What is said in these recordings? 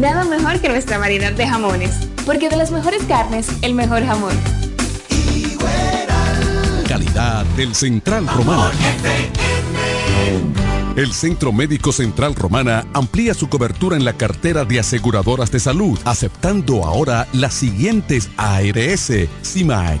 nada mejor que nuestra variedad de jamones. Porque de las mejores carnes, el mejor jamón. Calidad del Central Romano. El Centro Médico Central Romana amplía su cobertura en la cartera de aseguradoras de salud, aceptando ahora las siguientes ARS, CIMAC,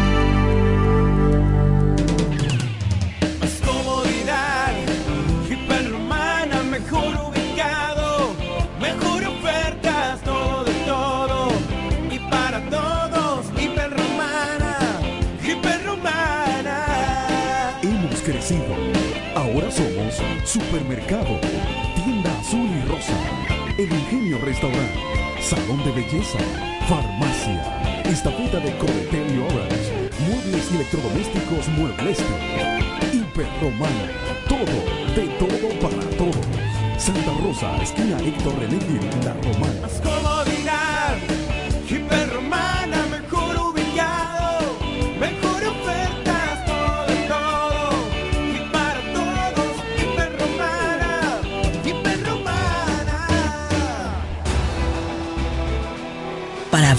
Farmacia, Estafeta de Cometel y Orange, Muebles y Electrodomésticos Muebleste, Hiperromana, todo, de todo para todos. Santa Rosa, esquina Héctor René La Romana.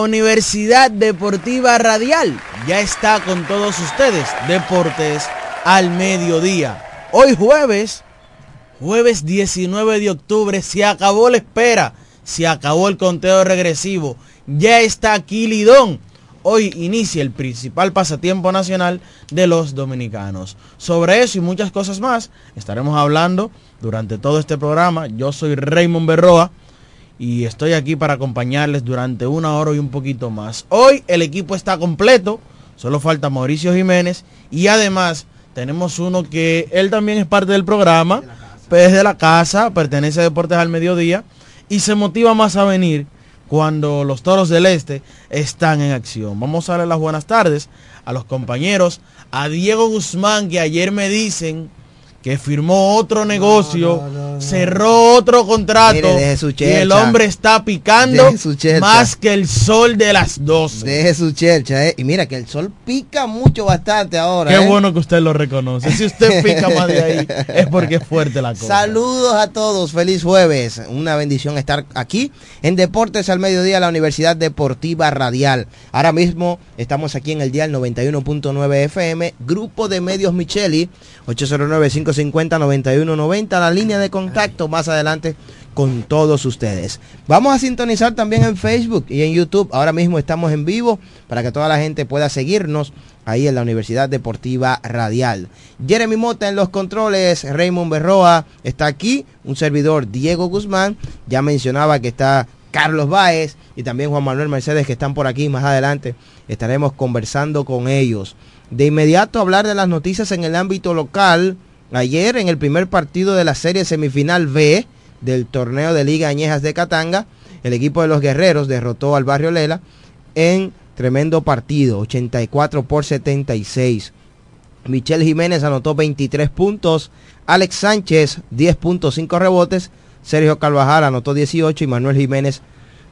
Universidad Deportiva Radial ya está con todos ustedes. Deportes al mediodía. Hoy jueves, jueves 19 de octubre, se acabó la espera, se acabó el conteo regresivo. Ya está aquí Lidón. Hoy inicia el principal pasatiempo nacional de los dominicanos. Sobre eso y muchas cosas más estaremos hablando durante todo este programa. Yo soy Raymond Berroa y estoy aquí para acompañarles durante una hora y un poquito más. Hoy el equipo está completo, solo falta Mauricio Jiménez y además tenemos uno que él también es parte del programa, es de la casa, pertenece a Deportes al Mediodía y se motiva más a venir cuando los Toros del Este están en acción. Vamos a darle las buenas tardes a los compañeros, a Diego Guzmán que ayer me dicen que firmó otro negocio, cerró otro contrato Mire, deje su y el hombre está picando su más que el sol de las 12. Deje su chercha, ¿eh? Y mira que el sol pica mucho bastante ahora. Qué ¿eh? bueno que usted lo reconoce. Si usted pica más de ahí, es porque es fuerte la cosa. Saludos a todos, feliz jueves. Una bendición estar aquí en Deportes al Mediodía, la Universidad Deportiva Radial. Ahora mismo estamos aquí en el dial 91.9 FM, Grupo de Medios Micheli, 809-550-9190, la línea de contacto más adelante con todos ustedes. Vamos a sintonizar también en Facebook y en YouTube. Ahora mismo estamos en vivo para que toda la gente pueda seguirnos ahí en la Universidad Deportiva Radial. Jeremy Mota en los controles, Raymond Berroa está aquí, un servidor Diego Guzmán, ya mencionaba que está Carlos Báez y también Juan Manuel Mercedes que están por aquí más adelante. Estaremos conversando con ellos. De inmediato hablar de las noticias en el ámbito local, Ayer en el primer partido de la serie semifinal B del torneo de Liga Añejas de Catanga, el equipo de los Guerreros derrotó al Barrio Lela en tremendo partido, 84 por 76. Michelle Jiménez anotó 23 puntos, Alex Sánchez 10.5 rebotes, Sergio Carvajal anotó 18 y Manuel Jiménez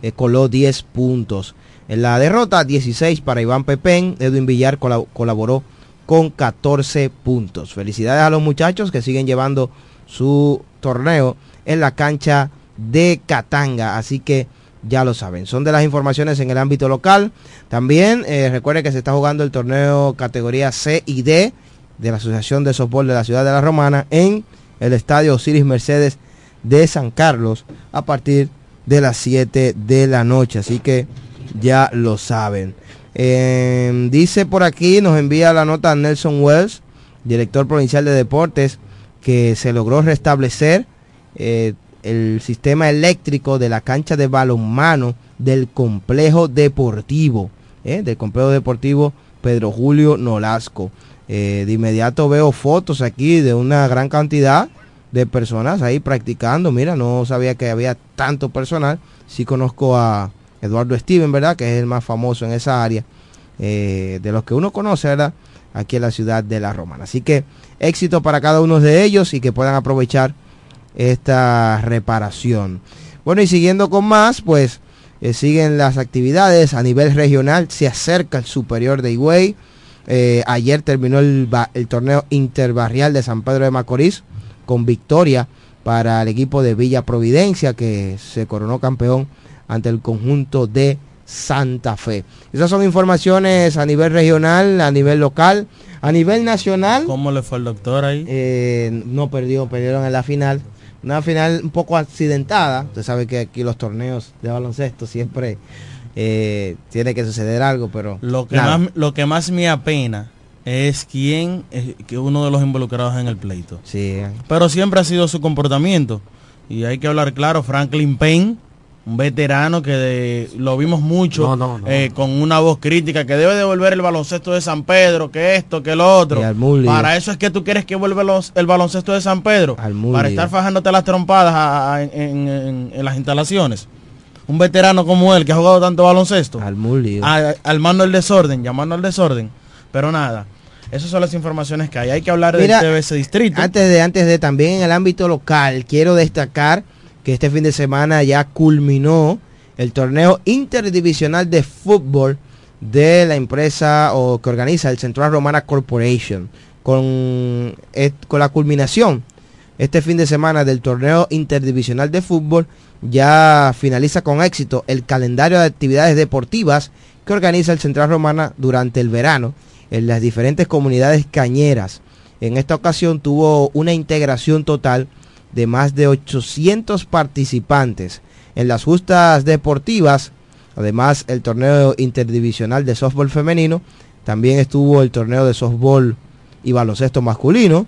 eh, coló 10 puntos. En la derrota 16 para Iván Pepén, Edwin Villar colab- colaboró con 14 puntos. Felicidades a los muchachos que siguen llevando su torneo en la cancha de Catanga. Así que ya lo saben. Son de las informaciones en el ámbito local. También eh, recuerde que se está jugando el torneo categoría C y D de la Asociación de Softball de la Ciudad de la Romana en el estadio Osiris Mercedes de San Carlos a partir de las 7 de la noche. Así que ya lo saben. Eh, dice por aquí, nos envía la nota Nelson Wells, director provincial de deportes, que se logró restablecer eh, el sistema eléctrico de la cancha de balonmano del complejo deportivo, eh, del complejo deportivo Pedro Julio Nolasco. Eh, de inmediato veo fotos aquí de una gran cantidad de personas ahí practicando. Mira, no sabía que había tanto personal. Sí conozco a Eduardo Steven, ¿verdad? Que es el más famoso en esa área. eh, de los que uno conoce, ¿verdad? Aquí en la ciudad de La Romana. Así que éxito para cada uno de ellos y que puedan aprovechar esta reparación. Bueno, y siguiendo con más, pues eh, siguen las actividades a nivel regional. Se acerca el superior de Higüey. Eh, ayer terminó el, el torneo interbarrial de San Pedro de Macorís con victoria para el equipo de Villa Providencia que se coronó campeón ante el conjunto de Santa Fe. Esas son informaciones a nivel regional, a nivel local, a nivel nacional. ¿Cómo le fue al doctor ahí? Eh, no perdió, perdieron en la final. Una final un poco accidentada. Usted sabe que aquí los torneos de baloncesto siempre eh, tiene que suceder algo, pero Lo que, nada. más, lo que más me apena es quién es que uno de los involucrados en el pleito. Sí. Pero siempre ha sido su comportamiento. Y hay que hablar claro, Franklin Payne, un veterano que de- lo vimos mucho No, no, no. eh, con una voz crítica, que debe devolver el baloncesto de San Pedro, que esto, que lo otro. Para eso es que tú quieres que vuelva los- el baloncesto de San Pedro. Para estar fajándote las trompadas a- a- en, en- en- en las instalaciones. Un veterano como él, que ha jugado tanto baloncesto. Al Muli. a- al mando al desorden, llamando al desorden. Pero nada, esas son las informaciones que hay. Hay que hablar Mira, del TBS Distrito. Antes de, antes de también en el ámbito local, quiero destacar que este fin de semana ya culminó el torneo interdivisional de fútbol de la empresa o que organiza el Central Romana Corporation con, con la culminación este fin de semana del torneo interdivisional de fútbol ya finaliza con éxito el calendario de actividades deportivas que organiza el Central Romana durante el verano en las diferentes comunidades cañeras. En esta ocasión tuvo una integración total de más de 800 participantes en las justas deportivas. Además, el torneo interdivisional de softball femenino. También estuvo el torneo de softball y baloncesto masculino,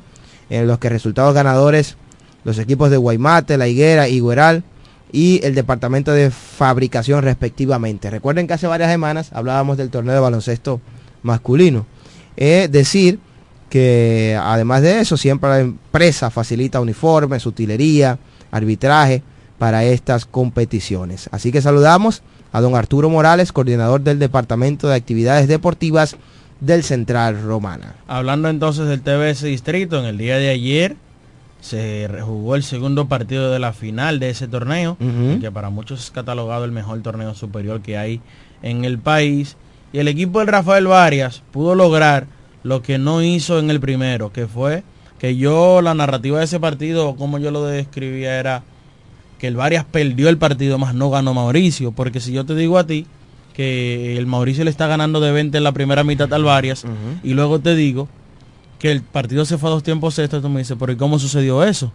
en los que resultados ganadores los equipos de Guaymate, La Higuera, Igueral y el departamento de fabricación respectivamente. Recuerden que hace varias semanas hablábamos del torneo de baloncesto masculino. Es decir, que además de eso, siempre la empresa facilita uniformes, utilería, arbitraje para estas competiciones. Así que saludamos a don Arturo Morales, coordinador del Departamento de Actividades Deportivas del Central Romana. Hablando entonces del TBS Distrito, en el día de ayer se jugó el segundo partido de la final de ese torneo, que para muchos es catalogado el mejor torneo superior que hay en el país. Y el equipo del Rafael Varias pudo lograr lo que no hizo en el primero, que fue que yo, la narrativa de ese partido, como yo lo describía, era que el Varias perdió el partido, más no ganó Mauricio. Porque si yo te digo a ti que el Mauricio le está ganando de 20 en la primera mitad al Varias, y luego te digo que el partido se fue a dos tiempos extra, tú me dices, pero ¿y cómo sucedió eso?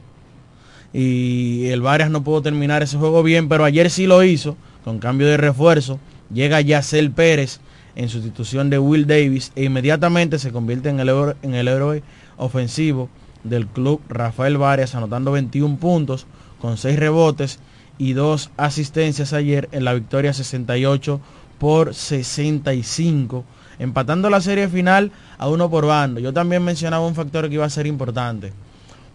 Y el Varias no pudo terminar ese juego bien, pero ayer sí lo hizo, con cambio de refuerzo. Llega Yacel Pérez en sustitución de Will Davis e inmediatamente se convierte en el, héroe- en el héroe ofensivo del club Rafael Varias, anotando 21 puntos con 6 rebotes y 2 asistencias ayer en la victoria 68 por 65, empatando la serie final a uno por bando. Yo también mencionaba un factor que iba a ser importante.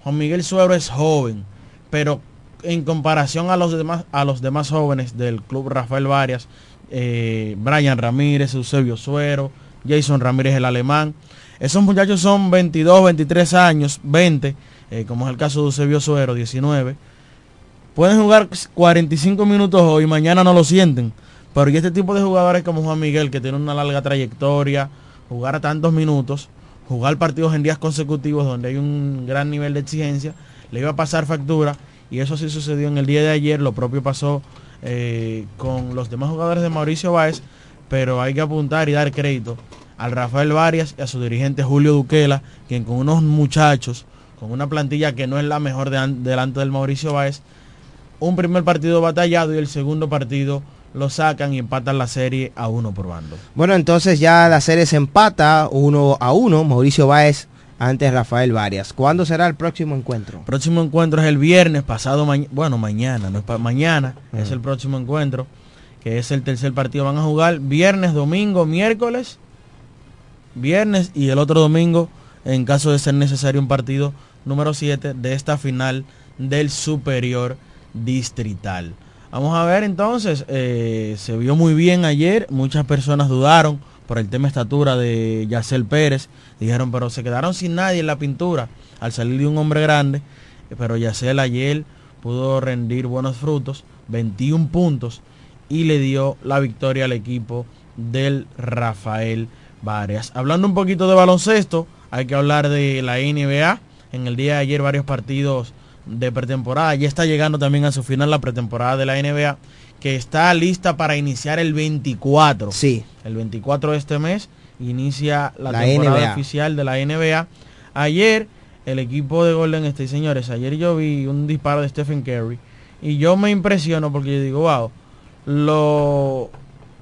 Juan Miguel Suero es joven, pero en comparación a los demás, a los demás jóvenes del club Rafael Varias, eh, Brian Ramírez, Eusebio Suero, Jason Ramírez el alemán, esos muchachos son 22, 23 años, 20, eh, como es el caso de Eusebio Suero, 19. Pueden jugar 45 minutos hoy, mañana no lo sienten. Pero y este tipo de jugadores como Juan Miguel, que tiene una larga trayectoria, jugar a tantos minutos, jugar partidos en días consecutivos donde hay un gran nivel de exigencia, le iba a pasar factura. Y eso sí sucedió en el día de ayer. Lo propio pasó eh, con los demás jugadores de Mauricio Báez. Pero hay que apuntar y dar crédito al Rafael Varias y a su dirigente Julio Duquela, quien con unos muchachos, con una plantilla que no es la mejor de- delante del Mauricio Báez, un primer partido batallado y el segundo partido lo sacan y empatan la serie a uno por bando. Bueno, entonces ya la serie se empata uno a uno. Mauricio Báez ante Rafael Varias. ¿Cuándo será el próximo encuentro? Próximo encuentro es el viernes, pasado mañana, bueno, mañana, no es pa- mañana, es el próximo encuentro, que es el tercer partido. Van a jugar viernes, domingo, miércoles, viernes y el otro domingo, en caso de ser necesario, un partido número 7 de esta final del superior distrital. Vamos a ver entonces, eh, se vio muy bien ayer, muchas personas dudaron por el tema estatura de Yacel Pérez, dijeron, pero se quedaron sin nadie en la pintura al salir de un hombre grande, pero Yacel ayer pudo rendir buenos frutos, 21 puntos, y le dio la victoria al equipo del Rafael Varias. Hablando un poquito de baloncesto, hay que hablar de la NBA. En el día de ayer varios partidos de pretemporada. Ya está llegando también a su final la pretemporada de la NBA, que está lista para iniciar el 24. Sí. El 24 de este mes inicia la, La temporada NBA. oficial de la NBA. Ayer el equipo de Golden State, señores, ayer yo vi un disparo de Stephen Curry y yo me impresiono porque yo digo, wow, lo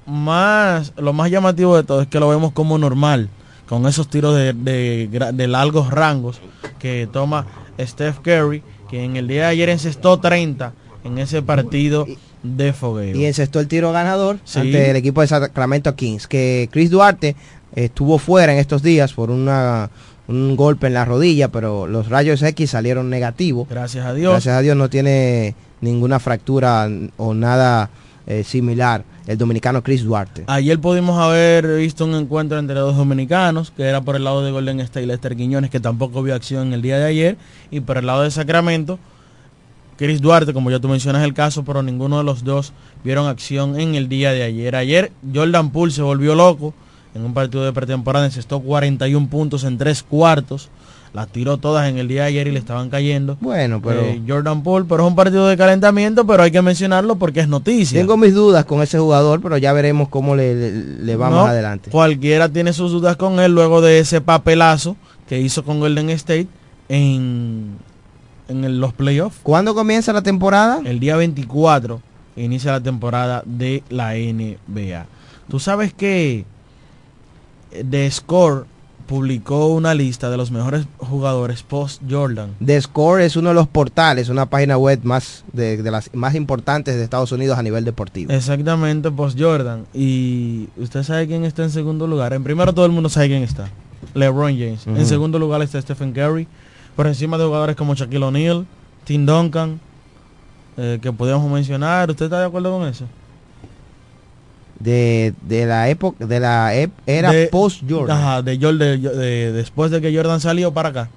más, lo más llamativo de todo es que lo vemos como normal, con esos tiros de, de gra- de largos rangos que toma Steph Curry, que en el día de ayer encestó 30 en ese partido de fogueo. Y encestó el tiro ganador Sí. ante el equipo de Sacramento Kings. Que Chris Duarte estuvo fuera en estos días por una, un golpe en la rodilla, pero los rayos X salieron negativos. Gracias a Dios. Gracias a Dios no tiene ninguna fractura o nada eh, similar el dominicano Chris Duarte. Ayer pudimos haber visto un encuentro entre dos dominicanos, que era por el lado de Golden State Lester Quiñones, que tampoco vio acción el día de ayer, y por el lado de Sacramento, Chris Duarte, como ya tú mencionas el caso, pero ninguno de los dos vieron acción en el día de ayer. Ayer Jordan Poole se volvió loco en un partido de pretemporada, encestó 41 puntos en tres cuartos, las tiró todas en el día de ayer y le estaban cayendo. Bueno, pero Eh, Jordan Poole, pero es un partido de calentamiento, pero hay que mencionarlo porque es noticia. tengo mis dudas con ese jugador, pero ya veremos cómo le, le- le va No, más adelante. Cualquiera tiene sus dudas con él luego de ese papelazo que hizo con Golden State en, en el- los playoffs. ¿Cuándo comienza la temporada? El día 24 inicia la temporada de la NBA. Tú sabes que eh, The Score publicó una lista de los mejores jugadores post Jordan. The Score es uno de los portales, una página web más de, de las más importantes de Estados Unidos a nivel deportivo. Exactamente, post Jordan. Y usted sabe quién está en segundo lugar. En primero todo el mundo sabe quién está. LeBron James. En segundo lugar está Stephen Curry. Por encima de jugadores como Shaquille O'Neal, Tim Duncan, eh, que podríamos mencionar. ¿Usted está de acuerdo con eso? De, de la época, de la ep- era De- post Jordan. Ajá, de, Jor- de- de- después de que Jordan salió para acá.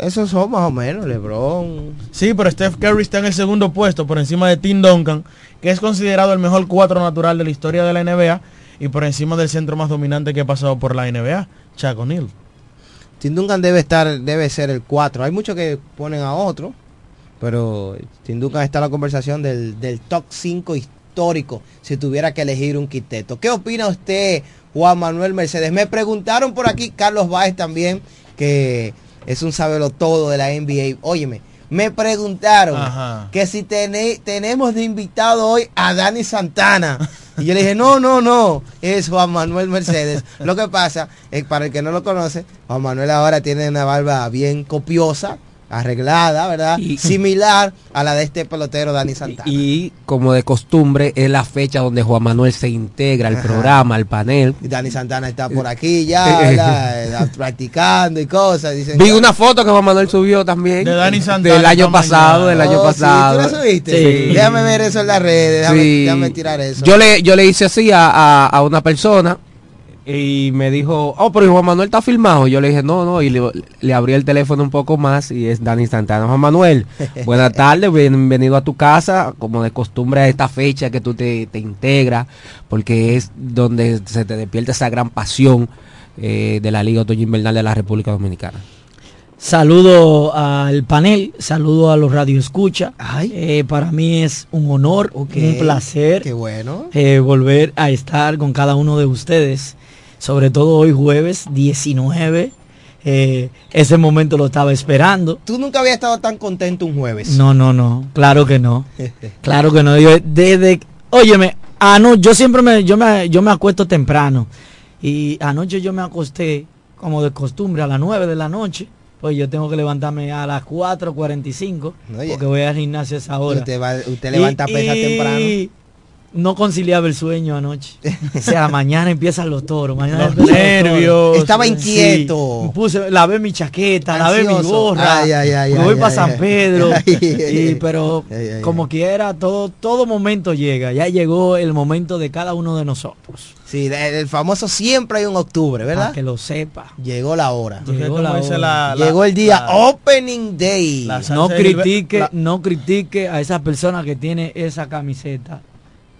Esos son más o menos, LeBron. Sí, pero Steph Curry está en el segundo puesto por encima de Tim Duncan, que es considerado el mejor cuatro natural de la historia de la NBA y por encima del centro más dominante que ha pasado por la NBA, Shaquille O'Neal. Tim Duncan debe estar, debe ser el 4. Hay muchos que ponen a otro, pero Tim Duncan está en la conversación del, del top 5 histórico si tuviera que elegir un quinteto. ¿Qué opina usted, Juan Manuel Mercedes? Me preguntaron por aquí, Carlos Báez también, que es un sabelo todo de la NBA. Óyeme, me preguntaron Ajá. que si tene- tenemos de invitado hoy a Dani Santana. Y yo le dije, no, no, no, es Juan Manuel Mercedes. Lo que pasa es, para el que no lo conoce, Juan Manuel ahora tiene una barba bien copiosa, arreglada, ¿verdad? Y- Similar a la de este pelotero Dani Santana. Y como de costumbre, es la fecha donde Juan Manuel se integra al Ajá. programa, al panel. Y Dani Santana está por aquí ya, ¿verdad? Eh, practicando y cosas. Dicen, Vi una foto que Juan Manuel subió también. De Dani Santana Del año pasado, mañana. del año Oh, sí, pasado. ¿tú la subiste? Sí. Déjame ver eso en las redes, déjame, Sí. déjame tirar eso. Yo le, yo le hice así a, a- a una persona y me dijo, oh, pero Juan Manuel está filmado. Yo le dije, no, no, y le, le abrí el teléfono un poco más y es Dani Santana. Juan Manuel, buenas tardes, bienvenido a tu casa, como de costumbre a esta fecha que tú te, te integras, porque es donde se te despierta esa gran pasión eh, de la Liga Otoño Invernal de la República Dominicana. Saludo al panel, saludo a los radioescucha. Eh, para mí es un honor, un placer. Qué bueno. eh, volver a estar con cada uno de ustedes, sobre todo hoy jueves 19. eh, ese momento lo estaba esperando. Tú nunca habías estado tan contento un jueves. No, no, no, claro que no. Claro que no. Yo, desde, óyeme, ano, yo siempre me, yo me, yo me acuesto temprano. Y anoche yo me acosté, como de costumbre, a las 9 de la noche. Pues yo tengo que levantarme a las 4.45 Oye. porque voy al gimnasio a esa hora. Usted, va- usted levanta pesas temprano. No conciliaba el sueño anoche. O sea, mañana empiezan los toros. Mañana Los empiezan los toros. nervios. Estaba inquieto. Sí, puse, lavé mi chaqueta, lavé mi Ansioso. gorra. Ay, ay, ay, me voy ay, para San. Pedro. Ay, ay, y- ay. pero Ay, ay, como ay. quiera, todo, todo momento llega. Ya llegó el momento de cada uno de nosotros. Sí, el famoso siempre hay un octubre, Para ¿verdad? que lo sepa. Llegó la hora. Llegó la hora. la- la- Llegó el día la- Opening Day. No critique, la- no critique a esa persona que tiene esa camiseta.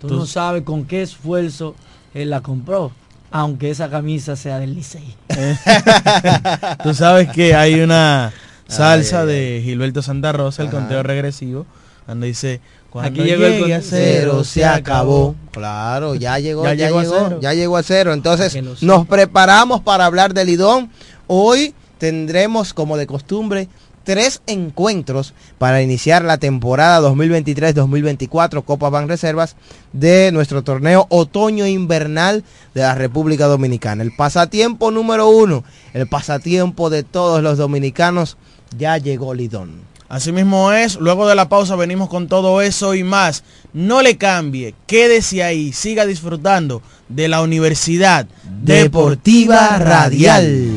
Tú, Tú- no sabes con qué esfuerzo él la compró, aunque esa camisa sea del Licey. Tú sabes que hay una salsa Ay, ay, de Gilberto Santa Rosa, el Ajá. conteo regresivo, donde dice, cuando Aquí llegó el llegue a Cero se acabó. Claro, ya llegó, ya, Ya llegó, llegó a cero. ya llegó a cero. Entonces nos preparamos para hablar del Lidón. Hoy tendremos, como de costumbre, tres encuentros para iniciar la temporada 2023-2024 Copa Ban Reservas de nuestro torneo otoño invernal de la República Dominicana. El pasatiempo número uno, el pasatiempo de todos los dominicanos, ya llegó Lidón. Así mismo es, luego de la pausa venimos con todo eso y más. No le cambie, quédese ahí, siga disfrutando de la Universidad Deportiva Radial.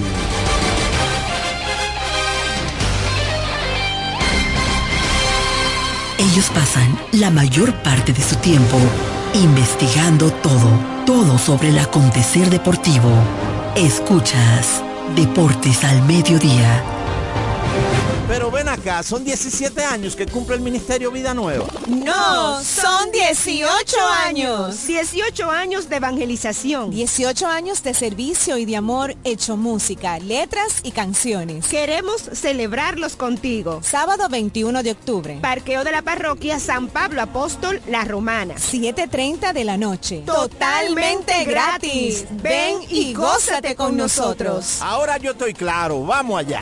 Ellos pasan la mayor parte de su tiempo investigando todo, todo sobre el acontecer deportivo. Escuchas Deportes al Mediodía. Acá, son 17 años que cumple el Ministerio Vida Nueva. No, son 18 años. 18 años de evangelización. 18 años de servicio y de amor hecho música, letras y canciones. Queremos celebrarlos contigo. Sábado 21 de octubre, Parqueo de la parroquia San Pablo Apóstol La Romana. 7.30 de la noche. Totalmente gratis. Ven y gózate con nosotros. Ahora yo estoy claro, vamos allá.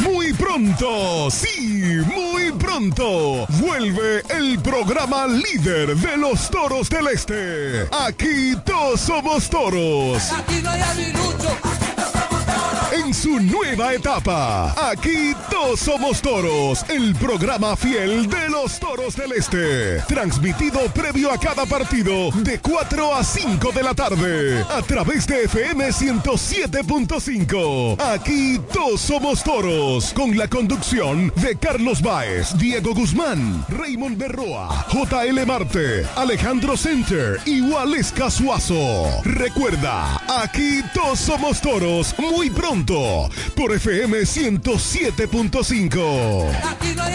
Muy pronto, sí, muy pronto, vuelve el programa líder de los toros del este. Aquí todos somos toros. En su nueva etapa, aquí todos somos toros, el programa fiel de los toros del este. Transmitido previo a cada partido de 4 a 5 de la tarde a través de FM 107.5. Aquí todos somos toros, con la conducción de Carlos Baez, Diego Guzmán, Raymond Berroa, JL Marte, Alejandro Center y Waleska Suazo. Recuerda, aquí todos somos toros muy pronto punto por FM 107.5. Aquí no hay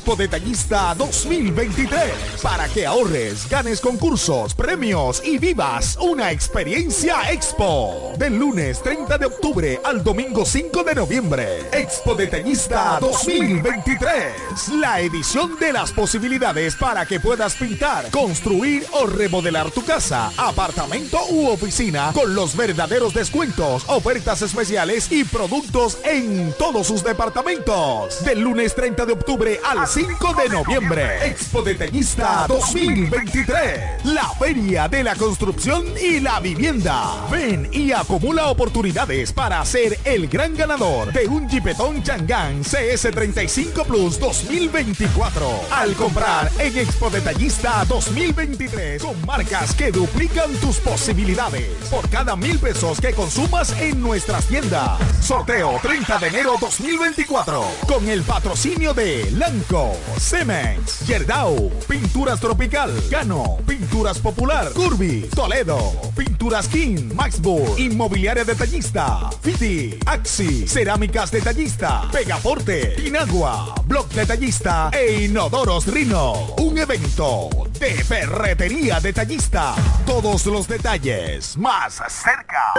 Expo Detallista 2023. Para que ahorres, ganes concursos, premios y vivas una experiencia Expo. Del lunes 30 de octubre al domingo 5 de noviembre. Expo Detallista 2023. La edición de las posibilidades para que puedas pintar, construir o remodelar tu casa, apartamento u oficina con los verdaderos descuentos, ofertas especiales y productos en todos sus departamentos. Del lunes 30 de octubre al 5 de noviembre. Expo Detallista 2023. La feria de la construcción y la vivienda. Ven y acumula oportunidades para ser el gran ganador de un Jeepetón Changán CS35 Plus 2024. Al comprar en Expo Detallista 2023 con marcas que duplican tus posibilidades. Por cada mil pesos que consumas en nuestras tiendas. Sorteo 30 de enero 2024. Con el patrocinio de Lanco, Cemex, Yerdau, Pinturas Tropical, Cano, Pinturas Popular, Curvi, Toledo, Pinturas King, Maxburg, Inmobiliaria Detallista, Fiti, Axi, Cerámicas Detallista, Pegaforte, Inagua, Block Detallista e Inodoros Rino. Un evento de ferretería detallista. Todos los detalles más cerca.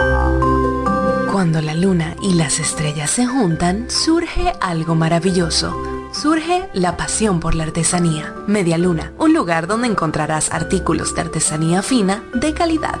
Cuando la luna y las estrellas se juntan, surge algo maravilloso. Surge la pasión por la artesanía. Media Luna, un lugar donde encontrarás artículos de artesanía fina de calidad.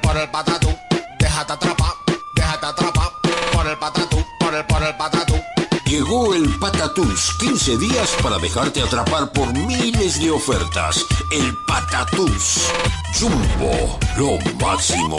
Por el patatú. Déjate atrapar, déjate atrapar por el patatú, por el, por el patatú. Llegó el Patatús, 15 días para dejarte atrapar por miles de ofertas. El Patatús. Jumbo, lo máximo.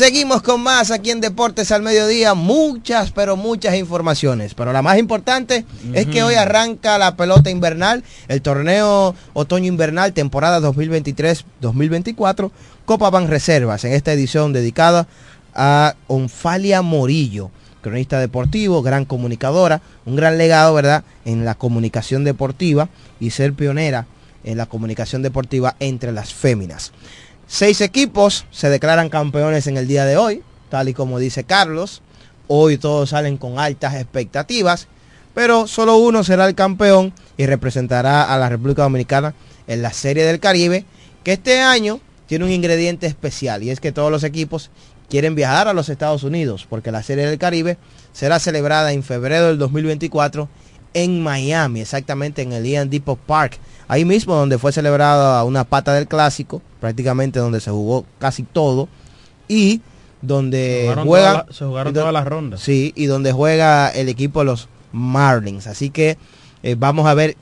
Seguimos con más aquí en Deportes al Mediodía. Muchas, pero muchas informaciones. Pero la más importante es que hoy arranca la pelota invernal, el torneo otoño-invernal, temporada 2023-2024, Copa Ban Reservas, en esta edición dedicada a Onfalia Morillo, cronista deportivo, gran comunicadora, un gran legado, ¿verdad?, en la comunicación deportiva y ser pionera en la comunicación deportiva entre las féminas. Seis equipos se declaran campeones en el día de hoy, tal y como dice Carlos. Hoy todos salen con altas expectativas, pero solo uno será el campeón y representará a la República Dominicana en la Serie del Caribe, que este año tiene un ingrediente especial y es que todos los equipos quieren viajar a los Estados Unidos, porque la Serie del Caribe será celebrada en febrero del 2024 en Miami, exactamente en el Ian Depot Park, ahí mismo donde fue celebrada una pata del clásico, prácticamente donde se jugó casi todo, y donde jugaron juega, toda la- se jugaron do- todas las rondas. Sí, y donde juega el equipo de los Marlins. Así que eh, vamos a ver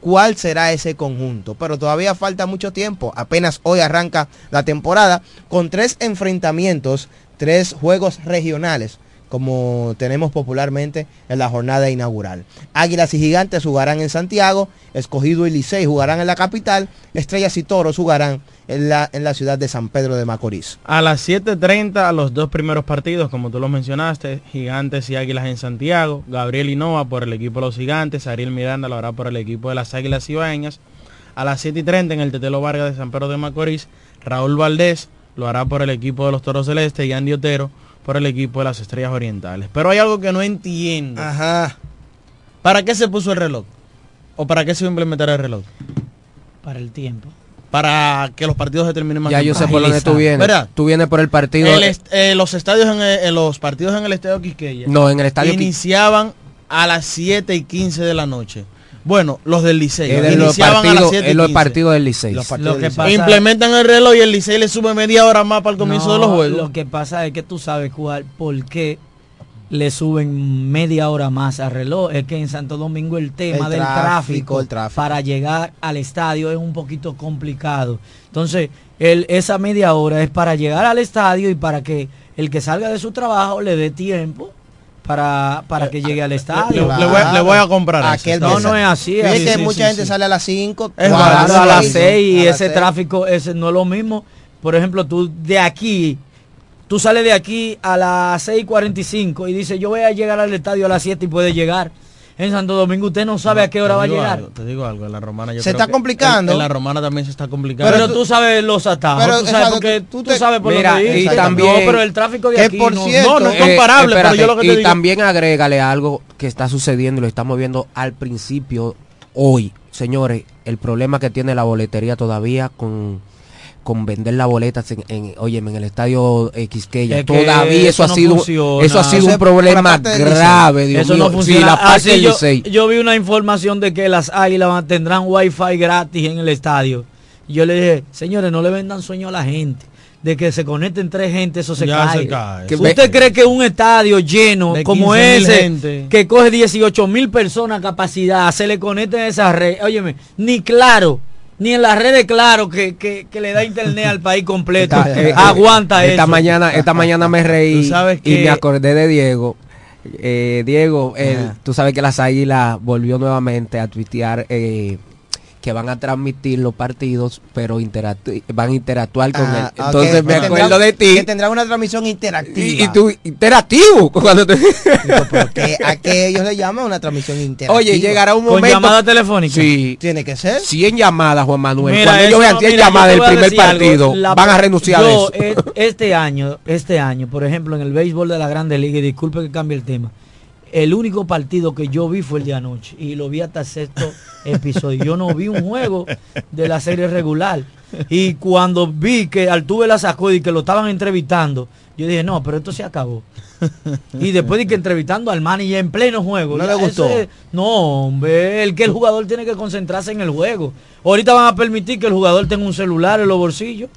cuál será ese conjunto. Pero todavía falta mucho tiempo. Apenas hoy arranca la temporada con tres enfrentamientos, tres juegos regionales, como tenemos popularmente en la jornada inaugural. Águilas y Gigantes jugarán en Santiago, Escogido y Licey jugarán en la capital, Estrellas y Toros jugarán en la, en la ciudad de San Pedro de Macorís. A las 7.30 a los dos primeros partidos, como tú lo mencionaste, Gigantes y Águilas en Santiago, Gabriel Hinoa por el equipo de los Gigantes, Ariel Miranda lo hará por el equipo de las Águilas Ibaeñas. A las 7.30 en el Tetelo Vargas de San Pedro de Macorís, Raúl Valdés lo hará por el equipo de los Toros Celeste y Andy Otero por el equipo de las Estrellas Orientales. Pero hay algo que no entiendo. Ajá. ¿Para qué se puso el reloj? ¿O para qué se iba a implementar el reloj? Para el tiempo. Para que los partidos se terminen más Ya yo sé por dónde tú vienes. ¿Verdad? Tú vienes por el partido. El est- eh, los estadios en, el- en los partidos en el estadio Quisqueya No, en el estadio iniciaban a las 7 y 15 de la noche bueno los del Licey iniciaban a las partidos- 7 y los 15. partidos del Licey. Los partidos Lo que del Licey. pasa- implementan el reloj y el Licey le sube media hora más para el comienzo No, de los juegos Lo que pasa es que tú sabes cuál, por qué le suben media hora más al reloj. Es que en Santo Domingo el tema El del tráfico, tráfico, el tráfico. para llegar al estadio es un poquito complicado. Entonces, el, esa media hora es para llegar al estadio y para que el que salga de su trabajo le dé tiempo para, para que llegue al estadio. le voy a- le voy a comprar eso. Aquel No, no es así. Sí, que sí, mucha sí, gente sí. sale a las 5, Es Claro, Cuatro, a las seis, 6 y ese seis. tráfico ese no es lo mismo. Por ejemplo, tú de aquí, tú sales de aquí a las 6.45 y dices, yo voy a llegar al estadio a las 7 y puede llegar. En Santo Domingo usted no sabe a qué hora va a llegar. algo, te digo algo en la romana yo Se creo está que- complicando. en, en la romana también se está complicando Pero, tú, sabes los atajos, Pero, tú sabes, exacto, porque tú sabes por Mira, dónde y también- No, pero el tráfico de que aquí por no, cierto- no, no es Eh, comparable, pero espérate, yo lo que y digo... también agrégale algo que está sucediendo y lo estamos viendo al principio hoy. Señores, el problema que tiene la boletería todavía con, con vender las boletas en, en, óyeme, en el estadio eh, Quisqueya. Es Todavía eso, eso ha no sido funciona. eso ha sido Eso un problema grave, Dios Eso mío. no Sí, la parte del yo, vi una información de que las águilas van- tendrán wifi gratis en el estadio. Y yo le dije, señores, no le vendan sueño a la gente. De que se conecten tres gente, eso se Ya cae. se cae. ¿Usted cree que un estadio lleno De como 15.000 ese, gente. que coge 18 mil personas capacidad, se le conecten a esa red? Óyeme, ni claro, ni en las redes claro que, que, que le da internet al país completo. Esta, eh, aguanta esta eso. mañana esta mañana me reí sabes y que- me acordé de Diego Eh, Diego él- tú sabes que las águilas volvió nuevamente a tuitear eh, que van a transmitir los partidos pero interactu- van a interactuar con Ah, él entonces me que acuerdo tendrá- de ti Que tendrá una transmisión interactiva. y, y tú interactivo cuando te- Digo, pero que- a que ellos le llaman una transmisión interactiva. oye llegará un Con momento llamada telefónica. sí Tiene que ser. 100 llamadas Juan Manuel Mira, cuando ellos vean no, 100 mira, yo llamadas del primer algo. partido La- van a renunciar a eso eh, Este año, este año, por ejemplo, en el béisbol de la Grande Liga, y disculpe que cambie el tema, el único partido que yo vi fue el de anoche y lo vi hasta el sexto episodio. Yo no vi un juego de la serie regular. Y cuando vi que Altuve la sacó y que lo estaban entrevistando, yo dije, no, pero esto se acabó. Y después de que entrevistando al manager en pleno juego. ¿No le gustó? ese- no, hombre, el que el jugador tiene que concentrarse en el juego. Ahorita van a permitir que el jugador tenga un celular en los bolsillos.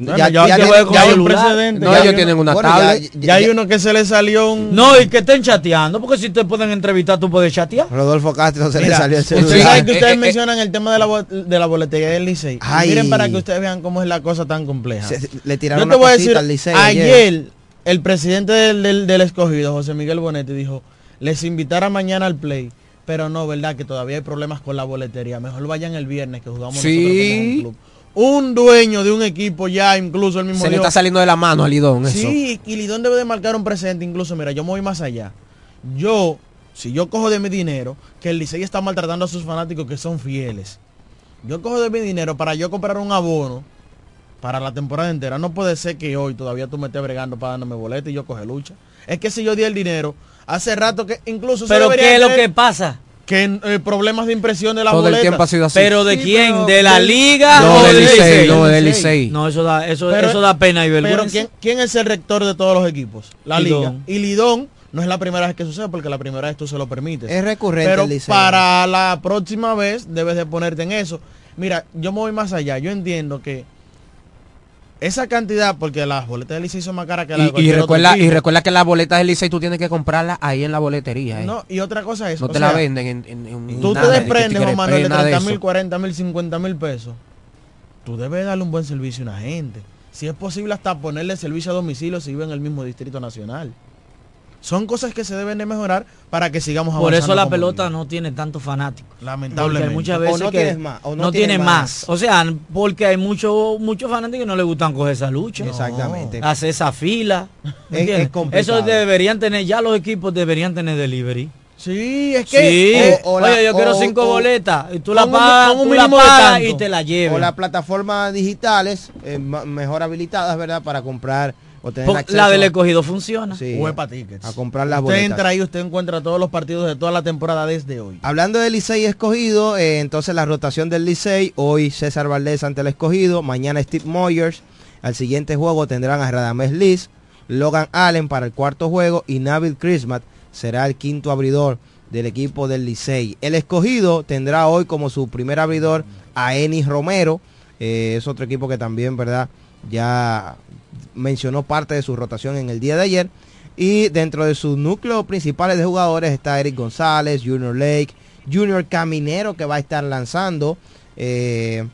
Bueno, Ya- ya, ya ya- hay un precedente. No, Ya ellos tienen una bueno, tablet. Ya, ya hay uno que se le salió un... No, y que estén chateando, porque si te pueden entrevistar, tú puedes chatear. Rodolfo Castro se le salió el Ustedes celular. saben que ustedes Eh, eh, mencionan el tema de la, de la boletería del Licey. Miren para que ustedes vean cómo es la cosa tan compleja. Se- le tiraron Yo te una voy a decir, al Licey ayer, ayer. el presidente del, del- del escogido, José Miguel Bonetti, dijo, les invitara mañana al play, pero no, ¿verdad? Que todavía hay problemas con la boletería. Mejor vayan el viernes que jugamos Sí. nosotros como un club. Un dueño de un equipo ya, incluso el mismo Se le está saliendo de la mano a Lidón eso. Sí, y Lidón debe de marcar un presente. Incluso, mira, yo me voy más allá. Yo, si yo cojo de mi dinero, que el Licey está maltratando a sus fanáticos que son fieles. Yo cojo de mi dinero para yo comprar un abono para la temporada entera. No puede ser que hoy todavía tú me estés bregando para darme boleto y yo coge lucha. Es que si yo di el dinero, hace rato que incluso se Pero ¿qué es lo que pasa? Que eh, problemas de impresión de la Todo el boleta. tiempo ha sido así. ¿Pero de Sí, quién? pero ¿De la liga No, o del del Licey, Licey? no, del Licey. No, eso da, eso, Pero- eso da pena y vergüenza. Pero ¿quién, quién es el rector de todos los equipos? La Lidón. liga. Y Lidón no es la primera vez que sucede porque la primera vez tú se lo permites. Es recurrente Pero el Licey. para la próxima vez debes de ponerte en eso. Mira, yo me voy más allá. Yo entiendo que esa cantidad, porque las boletas del Licey son más caras que las de Y, y otro recuerda, y recuerda que las boletas del Licey tú tienes que comprarlas ahí en la boletería. ¿eh? No, y otra cosa es, No te sea, la venden en, en- en Tú nada, te de desprendes, Juan Manuel, de Pre, nada 30 eso. mil, 40 mil, 50 mil pesos. Tú debes darle un buen servicio a una gente. Si es posible hasta ponerle servicio a domicilio si vive en el mismo distrito nacional. Son cosas que se deben de mejorar para que sigamos Por eso avanzando la pelota no tiene tantos fanáticos. Lamentablemente. Porque muchas O veces no que tienes más, o no no, tienes más. más. O sea, porque hay muchos muchos fanáticos que no les gustan coger esa lucha. Exactamente. Hacer esa fila. Es- ¿entiendes? es complicado. Eso deberían tener, ya los equipos deberían tener delivery. Sí, es Sí, que... o- o la- oye, yo quiero cinco o- boletas y tú la pagas, tú la pagas y te la llevas. O las plataformas digitales eh, mejor habilitadas, ¿verdad? Para comprar o tener Porque acceso la del a- escogido funciona. Sí, Tickets. a comprar las usted boletas. entra ahí, usted encuentra todos los partidos de toda la temporada desde hoy. Hablando del Licey escogido, eh, entonces la rotación del Licey, hoy César Valdés ante el escogido, mañana Steve Moyers, al siguiente juego tendrán a Radamés Liz, Logan Allen para el cuarto juego y Nabil Christmas será el quinto abridor del equipo del Licey. El escogido tendrá hoy como su primer abridor a Enis Romero, eh, es otro equipo que también, ¿verdad? Ya mencionó parte de su rotación en el día de ayer. Y dentro de sus núcleos principales de jugadores está Eric González, Junior Lake, Junior Caminero que va a estar lanzando, eh,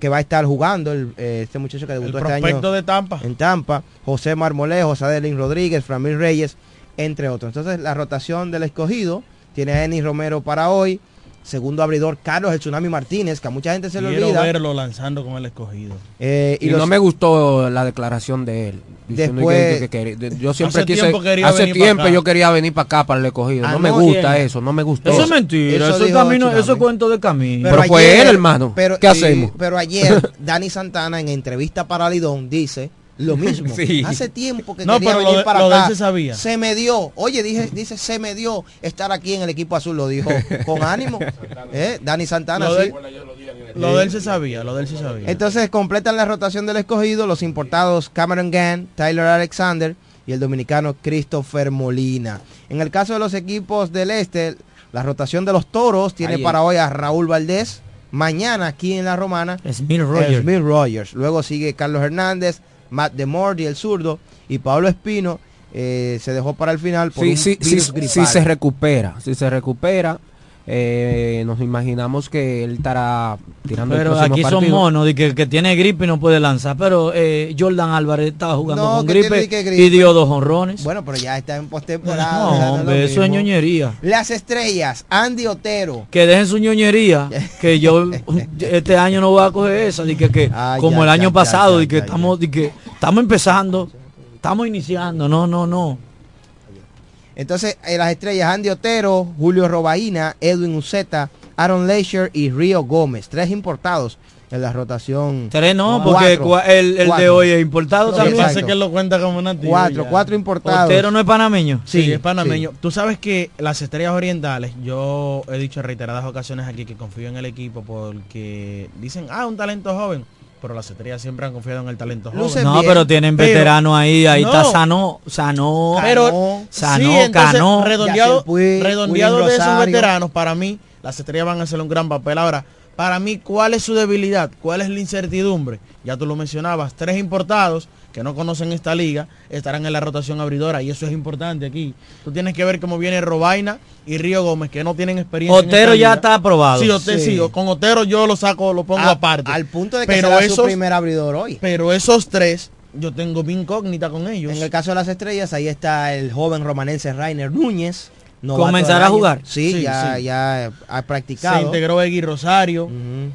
que va a estar jugando, el, eh, este muchacho que El debutó este año prospecto de Tampa. en Tampa, José Marmolejo, Sadelín Rodríguez, Framil Reyes, entre otros. Entonces la rotación del escogido tiene a Enis Romero para hoy, segundo abridor Carlos el Tsunami Martínez, que a mucha gente se le Quiero olvida. verlo lanzando con el escogido. Eh, Y, los- no me gustó la declaración de él. diciendo Después- que- que- yo siempre Hace quise, tiempo hace tiempo acá. yo quería venir para acá para el escogido. Ah, no me gusta ¿quién? eso, no me gustó. Eso es mentira, Eso eso, es dijo camino, Tsunami. eso es cuento de camino. Pero fue él, hermano. Pero, ¿Qué y- hacemos? pero ayer Dani Santana en entrevista para Lidón dice lo mismo. Sí. Hace tiempo que No, quería pero lo venir de- para lo de él acá. se sabía. Se me dio. Oye, dije, dice, se me dio estar aquí en el equipo azul. Lo dijo con ánimo. ¿Eh? Dani Santana. Lo sí. de, lo de él se sabía, lo de él se sabía. Entonces completan la rotación del escogido los importados Cameron Gann, Tyler Alexander y el dominicano Christopher Molina. En el caso de los equipos del este, la rotación de los toros tiene para hoy a Raúl Valdés. Mañana aquí en la romana, Smith Rogers. Smith Rogers. Luego sigue Carlos Hernández, Matt DeMordi, el zurdo, y Pablo Espino eh, se dejó para el final por Sí, un sí, virus sí gripal. se recupera, si se recupera, eh, nos imaginamos que él estará tirando el Pero próximo aquí son monos, de que el que tiene gripe y no puede lanzar. Pero eh, Jordan Álvarez estaba jugando No, con gripe, gripe. y dio dos honrones. Bueno, pero ya está en postemporada. no, o sea, eso es ñoñería. Las estrellas, Andy Otero. Que dejen su ñoñería, que yo este año no voy a coger esa, de que, que como ya, el ya, año ya, pasado, de que ya, estamos, de que estamos empezando, estamos iniciando, no, no, no. Entonces, en las estrellas, Andy Otero, Julio Robaina, Edwin Uceta, Aaron Leisure y Río Gómez. Tres importados en la rotación. Tres no, porque Cuatro. el, el de hoy es importado que también. pasa que él lo cuenta como nativo. Cuatro, ya. cuatro importados. Otero no es panameño. Sí, Sí, es panameño. Tú sabes que las estrellas orientales, yo he dicho en reiteradas ocasiones aquí que confío en el equipo porque dicen, ah, un talento joven. Pero las estrellas siempre han confiado en el talento joven. Lucen No, bien, pero tienen pero- veteranos ahí, ahí No. está Sano, Sano, Pero Sano, sí, Cano. redondeado, Puig, redondeado Willy de esos veteranos, para mí, las estrellas van a hacer un gran papel. Ahora, Para mí, ¿cuál es su debilidad? ¿Cuál es la incertidumbre? Ya tú lo mencionabas, tres importados que no conocen esta liga estarán en la rotación abridora y eso es importante aquí. Tú tienes que ver cómo viene Robaina y Río Gómez que no tienen experiencia. en Otero ya liga. está aprobado. Sí, Ote- Sí. sí, con Otero yo lo saco, lo pongo A- aparte. Al punto de que Pero será su esos- primer abridor hoy. Pero esos tres, yo tengo mi incógnita con ellos. En el caso de las estrellas, ahí está el joven romanense Rainer Núñez. Novato ¿Comenzará del a jugar? Sí, Sí, ya, sí. ya ha practicado. Se integró Egui Rosario,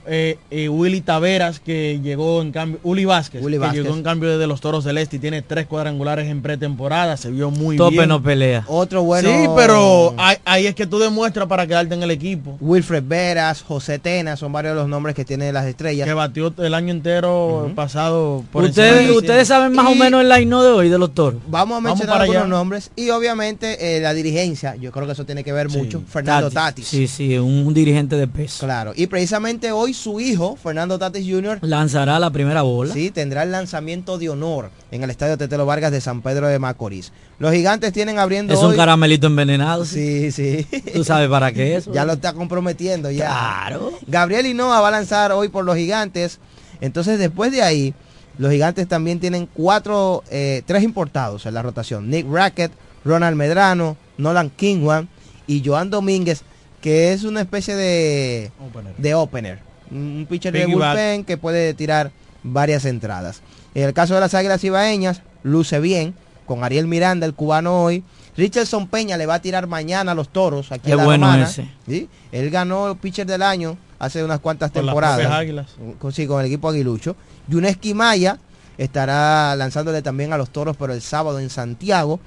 eh, eh, Willy Taveras que llegó en cambio, Uli Vázquez, Uli que Vázquez. llegó en cambio desde los Toros del Este y tiene tres cuadrangulares en pretemporada, se vio muy Tope bien. no pelea. Otro bueno. Sí, pero ahí, ahí es que tú demuestras para quedarte en el equipo. Wilfred Veras, José Tena, son varios de los nombres que tiene las estrellas. Que batió el año entero pasado por Ustedes, de ustedes saben más o menos el line de hoy de los toros. Vamos a Vamos mencionar para algunos allá. nombres y obviamente eh, la dirigencia, yo creo que eso tiene que ver mucho. Fernando Tatis. Sí, sí, un dirigente de peso. Claro, y precisamente hoy su hijo, Fernando Tatis Jr., Lanzará la primera bola. Sí, tendrá el lanzamiento de honor en el estadio Tetelo Vargas de San Pedro de Macorís. Los gigantes tienen abriendo Es hoy- un caramelito envenenado. Sí, sí. ¿Tú sabes para qué es? Ya lo está comprometiendo ya. Claro. Gabriel Hinoa va a lanzar hoy por los gigantes. Entonces, después de ahí, los gigantes también tienen cuatro, eh, tres importados en la rotación. Nick Rackett, Ronald Medrano, Nolan Kingwan y Joan Domínguez, que es una especie de Opener. de opener. Un pitcher de bullpen que puede tirar varias entradas. En el caso de las Águilas Ibaeñas, luce bien con Ariel Miranda, el cubano hoy. Richardson Peña le va a tirar mañana a los toros aquí Qué en la bueno Romana. ese. ¿sí? Él ganó el pitcher del año hace unas cuantas Con temporadas. Águilas. Con, sí, con el equipo aguilucho. Yuneski Maya estará lanzándole también a los toros, pero el sábado en Santiago.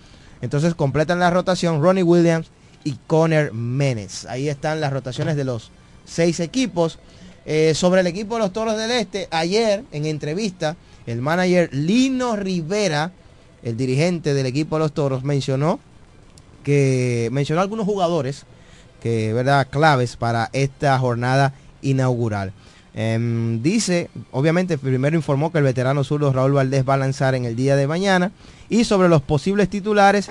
Entonces completan la rotación Ronnie Williams y Conner Menes. Ahí están las rotaciones de los seis equipos. Eh, sobre el equipo de los Toros del Este, ayer en entrevista, el manager Lino Rivera, el dirigente del equipo de los Toros, mencionó que mencionó algunos jugadores que verdad claves para esta jornada inaugural. Em, dice, obviamente primero informó que el veterano zurdo Raúl Valdés va a lanzar en el día de mañana. Y sobre los posibles titulares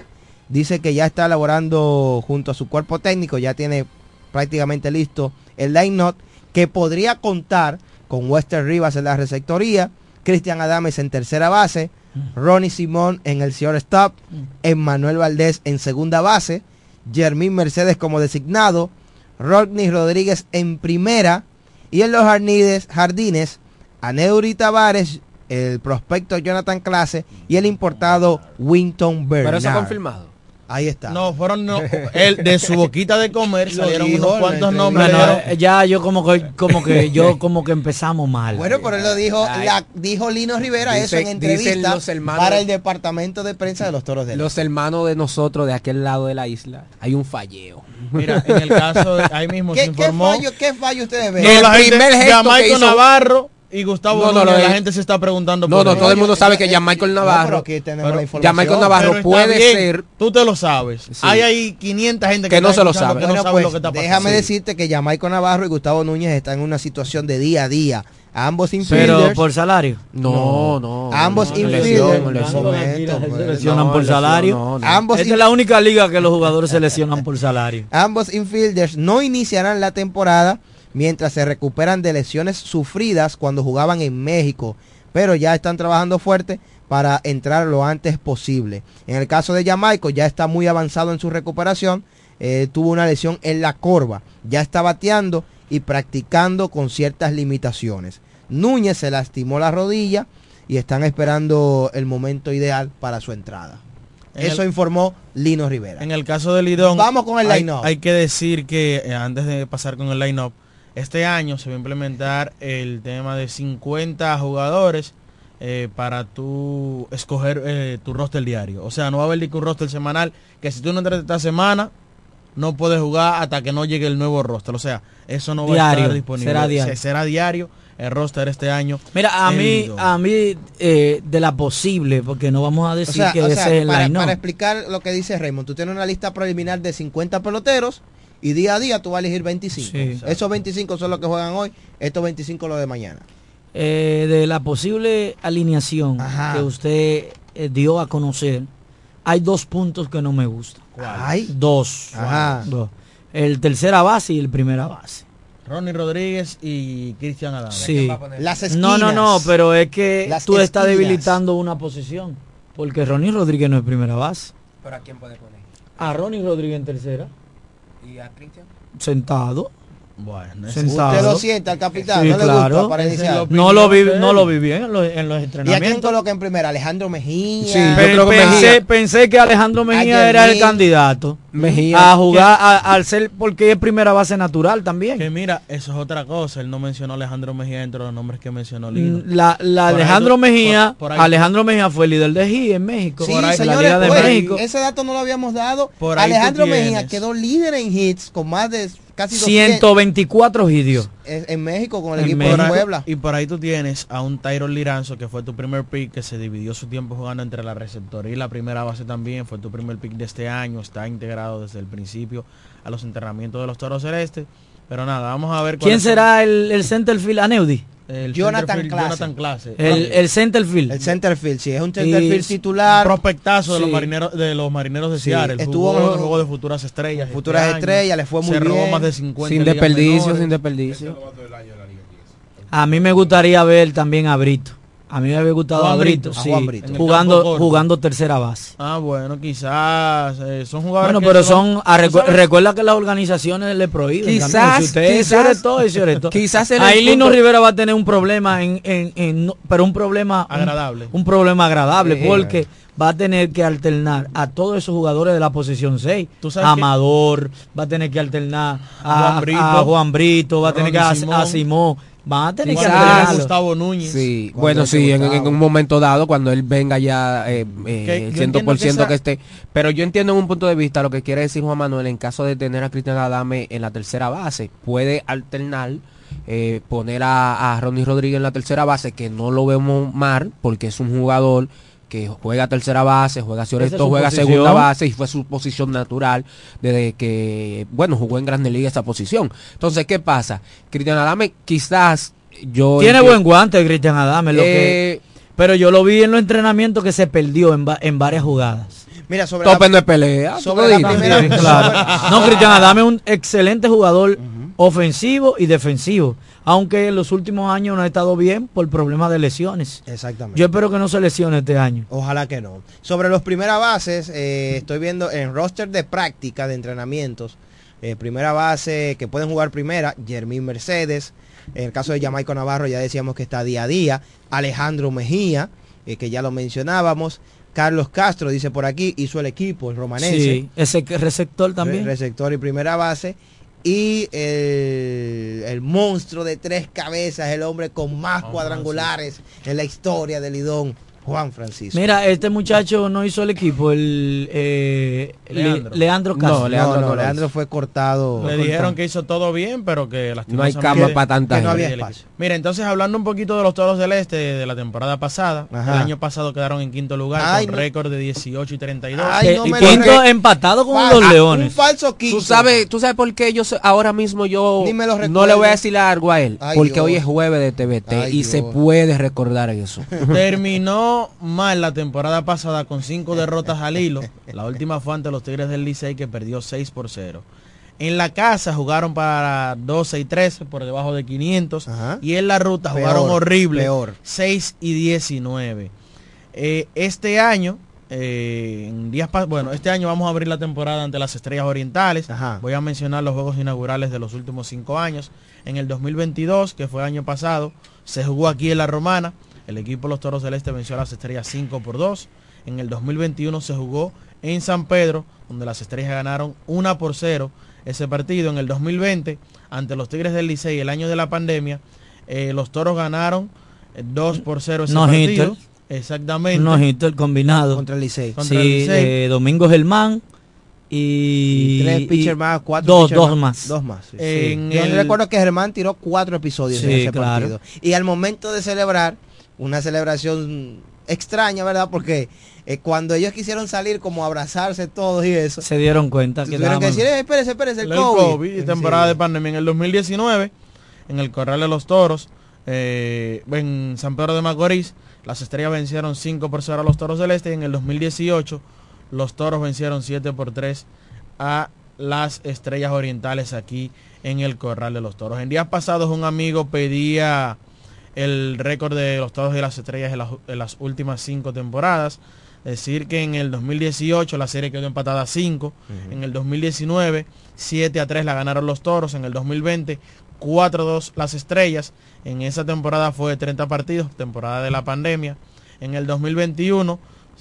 dice que ya está elaborando junto a su cuerpo técnico, ya tiene prácticamente listo el line-up que podría contar con Wester Rivas en la receptoría, Cristian Adames en tercera base, Ronnie Simón en el shortstop, Emmanuel Valdés en segunda base, Jermín Mercedes como designado, Rodney Rodríguez en primera y en los jardines, jardines Aneuri Tavares, el prospecto Jonathan Clase y el importado Winton Bernard. Pero eso ha confirmado. Ahí está. No, fueron no, él de su boquita de comer Lo salieron dijo unos en cuantos la nombres. Bueno, pero- eh, ya yo como que como que yo como que empezamos mal. Bueno, pero él lo dijo, la- dijo Lino Rivera eso en entrevista los hermanos- para el departamento de prensa de los toros de Los hermanos de nosotros de aquel lado de la isla, hay un falleo. Mira, en el caso, de- ahí mismo se ¿Qué, qué informó. fallo, ¿Qué fallo ustedes ven? No, El gente, primer gesto Jamaico que hizo- Navarro y Gustavo No, no, la eh. gente se está preguntando No, por no, él. todo el mundo sabe que eh, ya Michael no, Navarro, pero tenemos Pero- la información. Michael Navarro Pero puede bien, ser Tú te lo sabes. Sí. Hay ahí 500 gente que, Que no se lo sabe. que Bueno, no sabe pues, lo que está pasando. déjame Sí. decirte que Jamaico Navarro y Gustavo Núñez están en una situación de día a día. Ambos Pero infielders. por salario. No, no. ambos no, infielders. lesión, Un lesión. momento, Se pues. No, por salario. no, no. Ambos Esta es la única liga que los jugadores se lesionan por salario. Ambos infielders no iniciarán la temporada mientras se recuperan de lesiones sufridas cuando jugaban en México, pero ya están trabajando fuerte para entrar lo antes posible. En el caso de Jamaico ya está muy avanzado en su recuperación, eh, tuvo una lesión en la corva, ya está bateando y practicando con ciertas limitaciones. Núñez se lastimó la rodilla y están esperando el momento ideal para su entrada. En Eso el- informó Lino Rivera. En el caso de Lidón, Vamos con el hay, line-up. hay que decir que eh, antes de pasar con el line-up, este año se va a implementar el tema de 50 jugadores eh, para tú escoger eh, tu roster diario. O sea, no va a haber ni que un roster semanal, que si tú no entras esta semana, no puedes jugar hasta que no llegue el nuevo roster. O sea, eso no va a estar disponible. será diario. Se- será diario el roster este año. Mira, a mí, a mí eh, de la posible, porque no vamos a O decir sea, que o ese sea, es el para, line para explicar lo que dice Raymond, tú tienes una lista preliminar de 50 peloteros y día a día tú vas a elegir 25. Sí, exacto. Esos 25 son los que juegan hoy, estos 25 los de mañana. Eh, de la posible alineación Ajá. que usted eh, dio a conocer, hay dos puntos que no me gustan. Ay, Dos. Ajá. Dos. El tercera base y el primera base. Ronnie Rodríguez y Cristian Adams. Sí. Las No, no, no, esquinas. pero es que Las tú estás esquinas. debilitando una posición. Porque Ronnie Rodríguez no es primera base. ¿Pero a quién puede poner? A Ronnie Rodríguez en tercera. ¿Y a Cristian? Sentado. Bueno, Sentado. Usted lo sienta al capitán, Sí, no le claro. gusta para iniciar. No lo vi- no lo vi bien en los, en los ¿Y a quién entrenamientos. coloca en primera? Alejandro Mejía. Sí, Pe- pensé, pensé que Alejandro Mejía era el candidato Mejía. a jugar a- al ser porque es primera base natural también. Que mira, eso es otra cosa. Él no mencionó a Alejandro Mejía entre los nombres que mencionó Lino. Mm, La, la Por ahí Alejandro Mejía, por- por ahí- Alejandro Mejía fue el líder de GI en México, Sí, por ahí, en la señores, Liga de pues, México. ese dato no lo habíamos dado. Por Alejandro Mejía quedó líder en hits con más de casi 200 124 hidios. En México con el equipo por de Puebla. Y por ahí tú tienes a un Tyron Liranzo, que fue tu primer pick, que se dividió su tiempo jugando entre la receptoría y la primera base también. Fue tu primer pick de este año. Está integrado desde el principio a los entrenamientos de los Toros Celestes. Pero nada, vamos a ver ¿Quién será el, el centerfield Aneudi? El Jonathan centerfield Clase. Jonathan Clase. El, el centerfield. El centerfield, sí, es un centerfield titular. prospectazo de los marineros de los marineros de Sí, Seattle. estuvo en el juego de futuras estrellas. este Futuras estrellas, le fue muy Se robó bien. más de 50 Sin desperdicio, menores. sin desperdicio. A mí me gustaría ver también a Brito. A mí me había gustado Juan a Brito, Brito. sí, A Juan Brito. Jugando jugando tercera base. Ah, bueno, quizás eh, son jugadores Bueno, pero son, van- a ¿tú recu- sabes? recuerda que las organizaciones le prohíben. Quizás- también. si usted quizás- todo, quizás Ahí Lino Rivera va a tener un problema en, en, en- no- pero un problema Agradable. Un, problema agradable Sí. porque va a tener que alternar a todos esos jugadores de la posición 6. Tú sabes que- Amador, va a tener que alternar a Juan Brito, a, Juan Brito va a tener que a, a Simón. Van a tener que alternarlo. Gustavo Núñez. Sí, bueno, sí, en, un momento dado, cuando él venga ya eh, eh, el 100% entiendo que, esté. Pero yo entiendo en un punto de vista lo que quiere decir Juan Manuel, en caso de tener a Cristian Adame en la tercera base, puede alternar, eh, poner a, a Ronnie Rodríguez en la tercera base, que no lo vemos mal, porque es un jugador que juega tercera base, juega su juega posición. segunda base y fue su posición natural desde que, bueno, jugó en Grandes Ligas esa posición. Entonces, ¿qué pasa? Cristian Adame quizás yo... Tiene buen guante Cristian Adame, lo que, Eh, pero yo lo vi en los entrenamientos que se perdió en, va- en varias jugadas. Mira, sobre Tope la, no es pelea. sobre la primera- Sí, claro. No, Cristian Adame es un excelente jugador ofensivo y defensivo, aunque en los últimos años no ha estado bien por problemas de lesiones. Exactamente. Yo espero que no se lesione este año. Ojalá que no. Sobre los primeras bases, eh, estoy viendo en roster de práctica de entrenamientos. eh, primera base que pueden jugar primera, Jermín Mercedes. En el caso de Jamaico Navarro ya decíamos que está día a día. Alejandro Mejía, eh, que ya lo mencionábamos. Carlos Castro, dice por aquí, hizo el equipo, el romanense. Sí, ese receptor también. Re- receptor y primera base. Y el, el monstruo de tres cabezas, el hombre con más cuadrangulares en la historia del Lidón, Juan Francisco. Mira, este muchacho no hizo el equipo, el eh, Leandro. Le- Leandro Castro. No, Leandro no, no lo Leandro fue cortado. Le dijeron que hizo todo bien, pero que No hay cama para tanta no había espacio. Mira, entonces hablando un poquito de los Toros del Este de la temporada pasada, Ajá. el año pasado quedaron en quinto lugar Ay, con no. récord de 18 y 32. Ay, Eh, no y me lo quinto re- empatado con los ah, Leones. Un falso quinto. Tú sabes, tú sabes por qué yo sé- ahora mismo yo no le voy a decir algo a él, Ay, porque Dios. hoy es jueves de TVT Ay, y se puede recordar eso. Terminó mal la temporada pasada con cinco derrotas al hilo. La última fue ante los Tigres del Licey que perdió 6 por 0. En la casa jugaron para 12 y 13 por debajo de 500 Ajá. y en la ruta Peor, jugaron horrible peor. 6 y 19. Eh, este año, eh, en días bueno, este año vamos a abrir la temporada ante las Estrellas Orientales. Ajá. Voy a mencionar los juegos inaugurales de los últimos cinco años. En el 2022, que fue el año pasado, se jugó aquí en La Romana. El equipo de los Toros Celeste venció a las Estrellas 5 por 2. En el 2021 se jugó en San Pedro, donde las Estrellas ganaron 1 por 0 ese partido. En el 2020, ante los Tigres del Licey, el año de la pandemia, eh, los Toros ganaron eh, 2 por 0 ese No partido. hitter. Exactamente. No hizo el combinado. Contra el Licey. Contra Sí, el Licey. eh, Domingo Germán y, Y tres pitchers más, cuatro dos, pitchers dos más. Dos más. sí. En Yo el- recuerdo que Germán tiró cuatro episodios en Sí, ese claro. partido. Y al momento de celebrar, una celebración extraña, ¿verdad? Porque eh, cuando ellos quisieron salir como a abrazarse todos y eso, Se dieron cuenta que tuvieron que decir, "Eh, espérese, espérese, el El COVID. COVID y temporada Sí. de pandemia. En el 2019, en el Corral de los Toros, eh, en San Pedro de Macorís, las estrellas vencieron 5 por 0 a los Toros del Este. Y en el 2018, los Toros vencieron 7 por 3 a las estrellas orientales aquí en el Corral de los Toros. En días pasados un amigo pedía el récord de los Toros y las Estrellas en las, en las últimas cinco temporadas. Decir que en el 2018 la serie quedó empatada a 5, en el 2019 7 a 3 la ganaron los Toros, en el 2020 4 a 2 las Estrellas, en esa temporada fue 30 partidos, temporada de la pandemia, en el 2021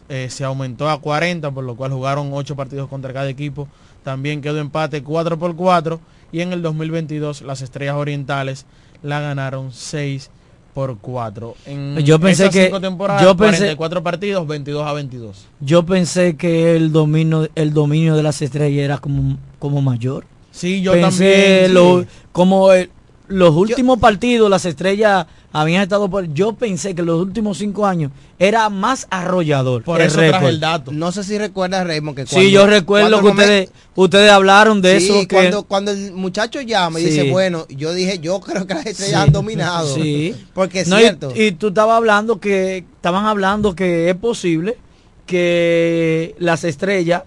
eh, se aumentó a 40, por lo cual jugaron 8 partidos contra cada equipo, también quedó empate 4 por 4 y en el 2022 las Estrellas Orientales la ganaron 6 por 4. En Yo pensé esas que- cinco temporadas, yo pensé- 44 partidos, 22 a 22. Yo pensé que el dominio, el dominio de las estrellas era como, como mayor. Sí, yo pensé también, lo- sí. como el- los últimos partidos, las estrellas habían estado por. Yo pensé que los últimos cinco años era más arrollador. el récord. dato. No sé si recuerdas, Raymond, que Sí, yo recuerdo que ustedes, ustedes hablaron de Sí, eso. que- cuando, cuando el muchacho llama y Sí. dice, bueno, yo dije, yo creo que las estrellas Sí. han dominado. Sí. Porque es No, y- cierto. Y, tú estabas hablando que estaban hablando que es posible que las estrellas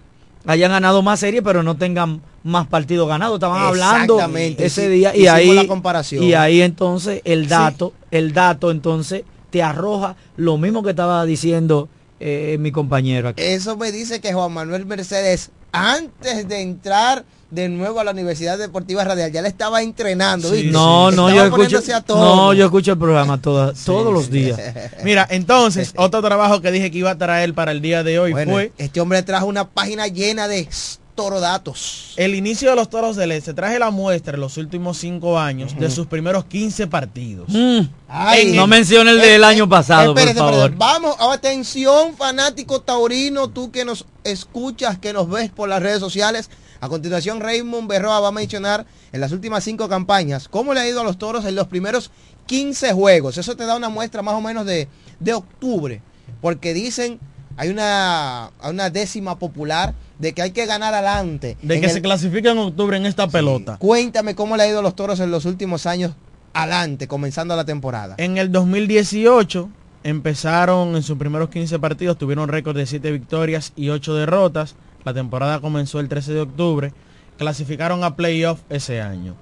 hayan ganado más series, pero no tengan más partidos ganados. Estaban hablando ese sí, día y ahí la comparación. y ahí entonces el dato, el dato entonces te arroja lo mismo que estaba diciendo eh, mi compañero aquí. Eso me dice que Juan Manuel Mercedes, antes de entrar de nuevo a la Universidad Deportiva Radial, ya le estaba entrenando. ¿viste? no, no, Estaba yo escucho, no, yo escucho el programa toda- todos los días. Mira, entonces, otro trabajo que dije que iba a traer para el día de hoy Bueno, fue este hombre trajo una página llena de torodatos. el inicio de los Toros del Este. Traje la muestra en los últimos cinco años de sus primeros 15 partidos. Mm. Ay, no eh, mencione el del año pasado, por Espérate, favor. espérate. Vamos, atención, fanático taurino, tú que nos escuchas, que nos ves por las redes sociales. A continuación, Raymond Berroa va a mencionar en las últimas cinco campañas cómo le ha ido a los toros en los primeros 15 juegos. Eso te da una muestra más o menos de, de octubre. Porque dicen, hay una, una décima popular de que hay que ganar adelante. De En que el- se clasifica en octubre en esta pelota. Cuéntame cómo le ha ido a los toros en los últimos años adelante, comenzando la temporada. En el 2018 empezaron en sus primeros 15 partidos, tuvieron récord de 7 victorias y 8 derrotas. La temporada comenzó el 13 de octubre. Clasificaron a playoff ese año.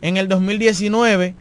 En el 2019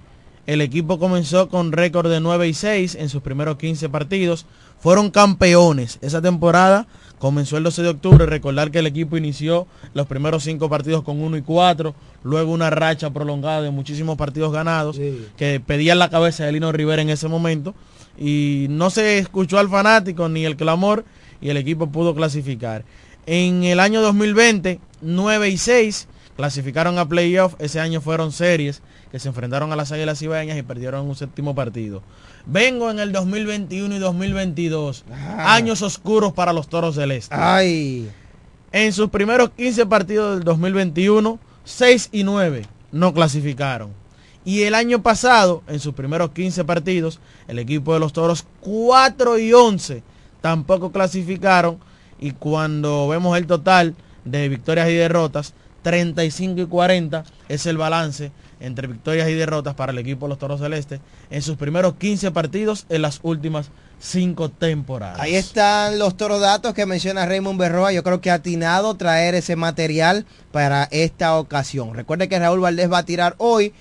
el equipo comenzó con récord de 9 y 6 en sus primeros 15 partidos. Fueron campeones. Esa temporada comenzó el 12 de octubre. Recordar que el equipo inició los primeros 5 partidos con 1 y 4. Luego una racha prolongada de muchísimos partidos ganados que pedían la cabeza de Lino Rivera en ese momento. Y no se escuchó al fanático ni el clamor y el equipo pudo clasificar. En el año 2020, 9 y 6 clasificaron a playoff. Ese año fueron series que se enfrentaron a las Águilas Ibaeñas y perdieron un séptimo partido. Vengo en el 2021 y 2022. Años oscuros para los Toros del Este. Ay. En sus primeros 15 partidos del 2021, 6 y 9 no clasificaron. Y el año pasado, en sus primeros 15 partidos, el equipo de los Toros 4 y 11 tampoco clasificaron. Y cuando vemos el total de victorias y derrotas, 35 y 40 es el balance entre victorias y derrotas para el equipo de los Toros Celeste en sus primeros 15 partidos en las últimas 5 temporadas. Ahí están los torodatos que menciona Raymond Berroa. Yo creo que ha atinado traer ese material para esta ocasión. Recuerde que Raúl Valdés va a tirar hoy.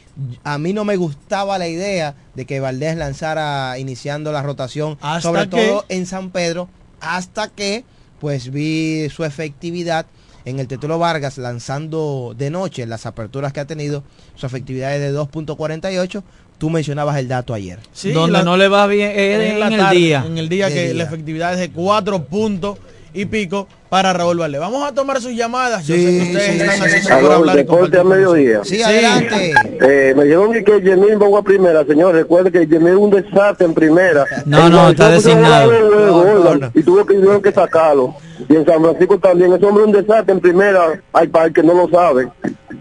A mí no me gustaba la idea de que Valdés lanzara iniciando la rotación, Hasta sobre que- todo en San Pedro, hasta que pues vi su efectividad en el Tetulo Vargas lanzando de noche en las aperturas que ha tenido. Su efectividad es de 2.48. Tú mencionabas el dato ayer. Sí, Donde la- no le va bien es en, la el tarde, día. En el día De que día. la efectividad es de 4 puntos y pico para Raúl Valdés. Vamos a tomar sus llamadas. Yo sé que ustedes sí, están por hablar deporte a mediodía. Sí, adelante. Eh, me dijeron que Yemil va a primera, señor. Recuerde que Yemil es un desastre en primera. No, En no, está designado. No, no, no. Y tuvo que, tuvieron que sacarlo. Y en San Francisco también. Ese hombre es un desastre en primera. Hay para el que no lo sabe.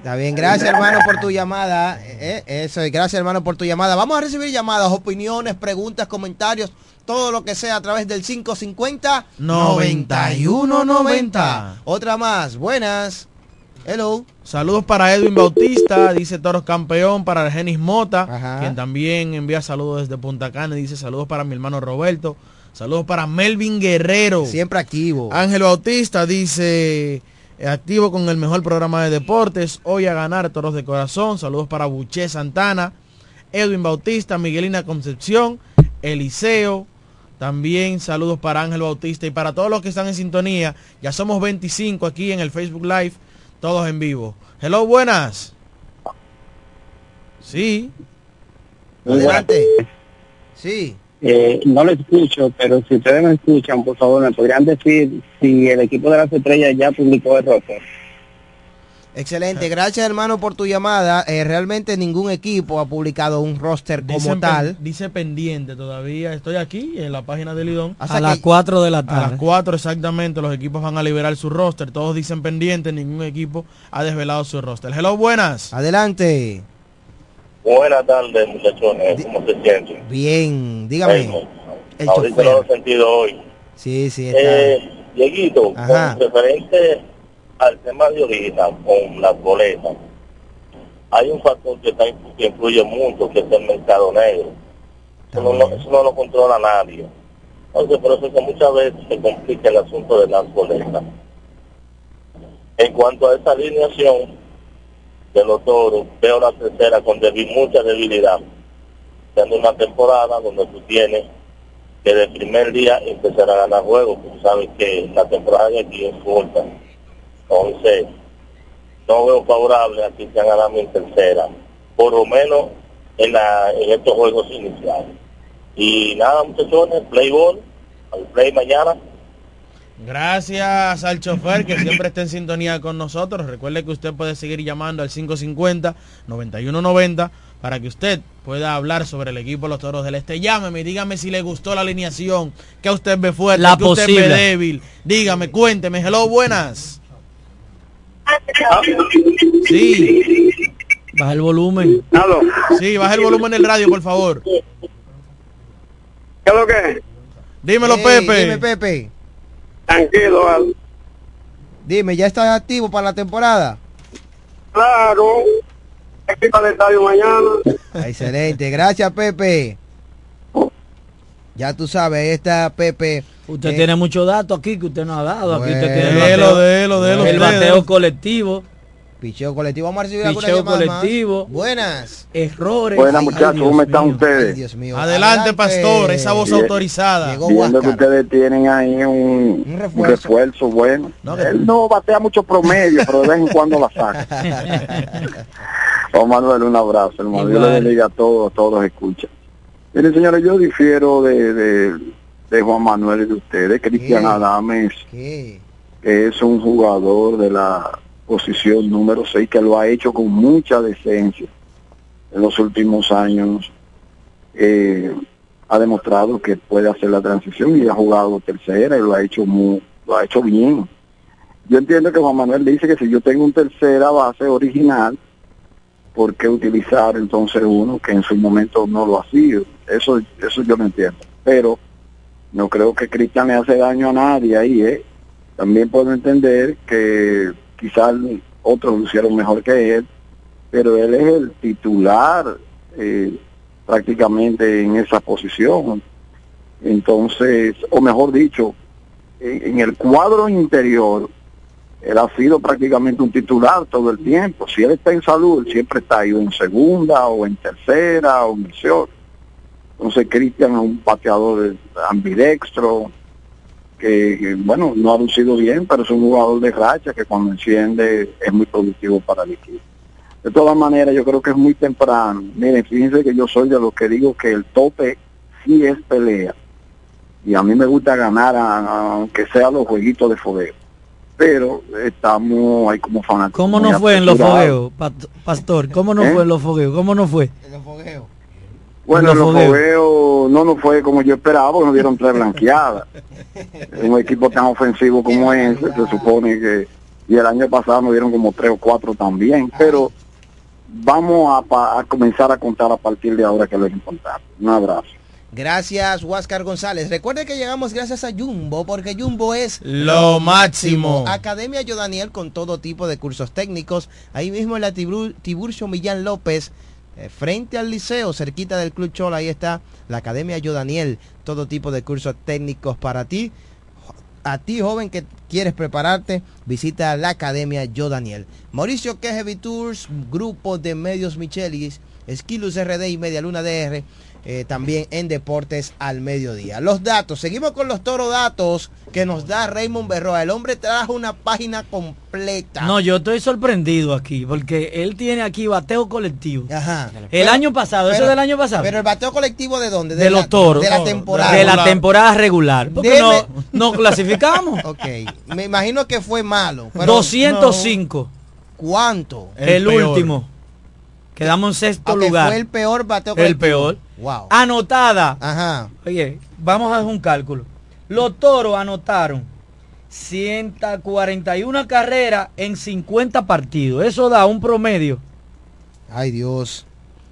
Está bien, gracias hermano por tu llamada. Eh, eso es, gracias hermano por tu llamada. Vamos a recibir llamadas, opiniones, preguntas, comentarios, todo lo que sea a través del 550 9190. Otra más, buenas. Hello. Saludos para Edwin Bautista, dice Toros Campeón, para Argenis Mota, Ajá. quien también envía saludos desde Punta Cana, dice saludos para mi hermano Roberto, saludos para Melvin Guerrero. Siempre activo. Ángel Bautista dice, eh, activo con el mejor programa de deportes. Hoy a ganar Toros de Corazón. Saludos para Buché Santana, Edwin Bautista, Miguelina Concepción, Eliseo. También saludos para Ángel Bautista y para todos los que están en sintonía. Ya somos 25 aquí en el Facebook Live, todos en vivo. Hello, buenas. Sí. Adelante. Sí. Eh, no lo escucho, pero si ustedes me escuchan, por favor, me podrían decir si el equipo de las estrellas ya publicó el roster. Excelente, gracias hermano por tu llamada. Eh, realmente ningún equipo ha publicado un roster como Dicen tal. pen- dice pendiente todavía. Estoy aquí en la página de Lidón. A las 4 de la A tarde. las 4 exactamente los equipos van a liberar su roster. Todos dicen pendiente, ningún equipo ha desvelado su roster. Hello, buenas. Adelante. Buenas tardes, muchachones. ¿Cómo se sienten? Bien, dígame. Bueno, El ahorita lo he sentido hoy. Sí, sí, está. Eh, Dieguito, Ajá. con referente al tema de ahorita, con las boletas, hay un factor que, está, que influye mucho, que es el mercado negro. Eso no, lo- eso no lo controla nadie. Entonces, por eso es que muchas veces se complica el asunto de las boletas. En cuanto a esa alineación de los toros, veo la tercera con mucha debilidad. Siendo una temporada donde tú tienes que de primer día empezar a ganar juegos, porque sabes que la temporada de aquí es corta. Entonces, no veo favorable a que sean ganando en tercera, por lo menos en, la, en estos juegos iniciales. Y nada, muchachones, play ball, al play mañana. Gracias al chofer que siempre está en sintonía con nosotros. Recuerde que usted puede seguir llamando al 550-9190 para que usted pueda hablar sobre el equipo de los Toros del Este. Llámeme y dígame si le gustó la alineación, que usted ve fuerte, La que usted ve débil. Dígame, cuénteme. Hello, buenas. Sí. Baja el volumen. Sí, baja el volumen del radio, por favor. ¿Qué es lo que? Dímelo, Ey, Pepe. Dime, Pepe. Tranquilo, Al. Dime, ¿ya estás activo para la temporada? Claro. Equipo de estadio mañana. Ah, Excelente, gracias Pepe. Ya tú sabes, ahí está Pepe. Usted Eh, tiene muchos datos aquí que usted no ha dado. Aquí usted tiene el bateo, delo, delo el ustedes. bateo colectivo, Picheo colectivo. Vamos a recibir alguna picheo llamada más. colectivo, Buenas. errores. Buenas Ay, muchachos, ¿cómo están mío. ustedes? Dios mío. Adelante, pastor, esa voz Bien. autorizada. Llegó Viendo que ustedes tienen ahí un, Un un refuerzo. refuerzo. bueno. No, que- Él no batea mucho promedio, pero de vez en cuando la saca. Oh, Manuel, un abrazo, hermano. Dios le Igual. bendiga a todos, a todos los escuchan. Miren, señores, yo difiero de, de, de Juan Manuel y de ustedes. Cristian ¿Qué? Adames ¿Qué? que es un jugador de la posición número 6 que lo ha hecho con mucha decencia en los últimos años. Eh, ha demostrado que puede hacer la transición y ha jugado tercera y lo ha hecho muy, lo ha hecho bien. Yo entiendo que Juan Manuel dice que si yo tengo un tercera base original, ¿por qué utilizar entonces uno que en su momento no lo ha sido? Eso, eso yo no entiendo. Pero no creo que Cristian le hace daño a nadie ahí, ¿eh? También puedo entender que quizás otros lo hicieron mejor que él, pero él es el titular eh, prácticamente en esa posición. Entonces, o mejor dicho, en, el cuadro interior, él ha sido prácticamente un titular todo el tiempo. Si él está en salud, siempre está ahí en segunda o en tercera o en short. Entonces Cristian es un pateador ambidextro, que, que, bueno, no ha lucido bien, pero es un jugador de racha que cuando enciende es muy productivo para el equipo. De todas maneras, yo creo que es muy temprano. Miren, fíjense que yo soy de los que digo que el tope sí es pelea. Y a mí me gusta ganar, a- a- aunque sea los jueguitos de fogueo. Pero estamos ahí como fanáticos. ¿Cómo no fue en los fogueos, pastor? ¿Cómo no ¿Eh? fue en los fogueos? ¿Cómo no fue? Bueno, En los fogueos. fogueos no nos fue como yo esperaba, porque nos dieron tres blanqueadas. un equipo tan ofensivo como ese, se supone que... Y el año pasado nos dieron como tres o cuatro también, pero vamos a, pa- a comenzar a contar a partir de ahora que lo es importante. Un abrazo. Gracias, Huáscar González. Recuerde que llegamos gracias a Jumbo, porque Jumbo es Lo máximo. Academia Yo Daniel con todo tipo de cursos técnicos. Ahí mismo en la Tibur- Tiburcio Millán López, eh, frente al liceo, cerquita del Club Chola, ahí está la Academia Yo Daniel. Todo tipo de cursos técnicos para ti. a ti joven que quieres prepararte, visita la Academia Yo Daniel. Mauricio Quejevi Tours, grupo de medios Michelis, Esquilus RD y Media Luna DR, eh, también en Deportes al Mediodía. Los datos, seguimos con los toro datos que nos da Raymond Berroa. El hombre trajo una página completa. No, yo estoy sorprendido aquí, porque él tiene aquí bateo colectivo. Ajá. El Pero- año pasado, eso pero- del año pasado. Pero el bateo colectivo de dónde? de, la- los toros. De la temporada. De la temporada regular. Porque Deme- no, no clasificamos. Ok, me imagino que fue malo. pero 205. ¿Cuánto? El, último. Quedamos en sexto Ok, lugar. fue el peor bateo El colectivo. peor. Wow. Anotada. Ajá. Oye, vamos a hacer un cálculo. Los toros anotaron 141 carreras en 50 partidos. Eso da un promedio Ay, Dios.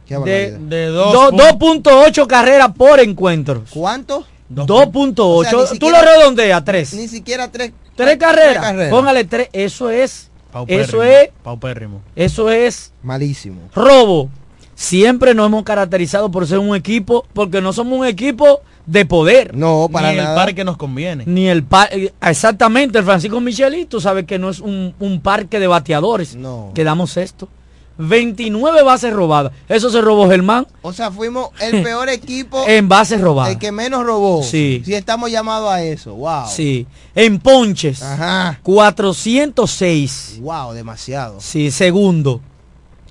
Qué de, de dos- 2.8 carreras por encuentro. ¿Cuánto? 2.8. O sea, Tú lo redondeas, 3. Ni siquiera tres. Tres carreras. Póngale tres. Eso es. Eso es. Paupérrimo. Eso es Malísimo. robo. Siempre nos hemos caracterizado por ser un equipo, porque no somos un equipo de poder. No, para Ni el parque nos conviene. Ni el parque. Exactamente, el Francisco Micheli, tú sabes que no es un, un parque de bateadores. No. Quedamos esto. 29 bases robadas. Eso se robó Germán O sea, fuimos el peor equipo. en bases robadas. El que menos robó. Sí. Si estamos llamados a eso. Wow. Sí. En ponches. Ajá. 406. Wow, demasiado. Sí, segundo.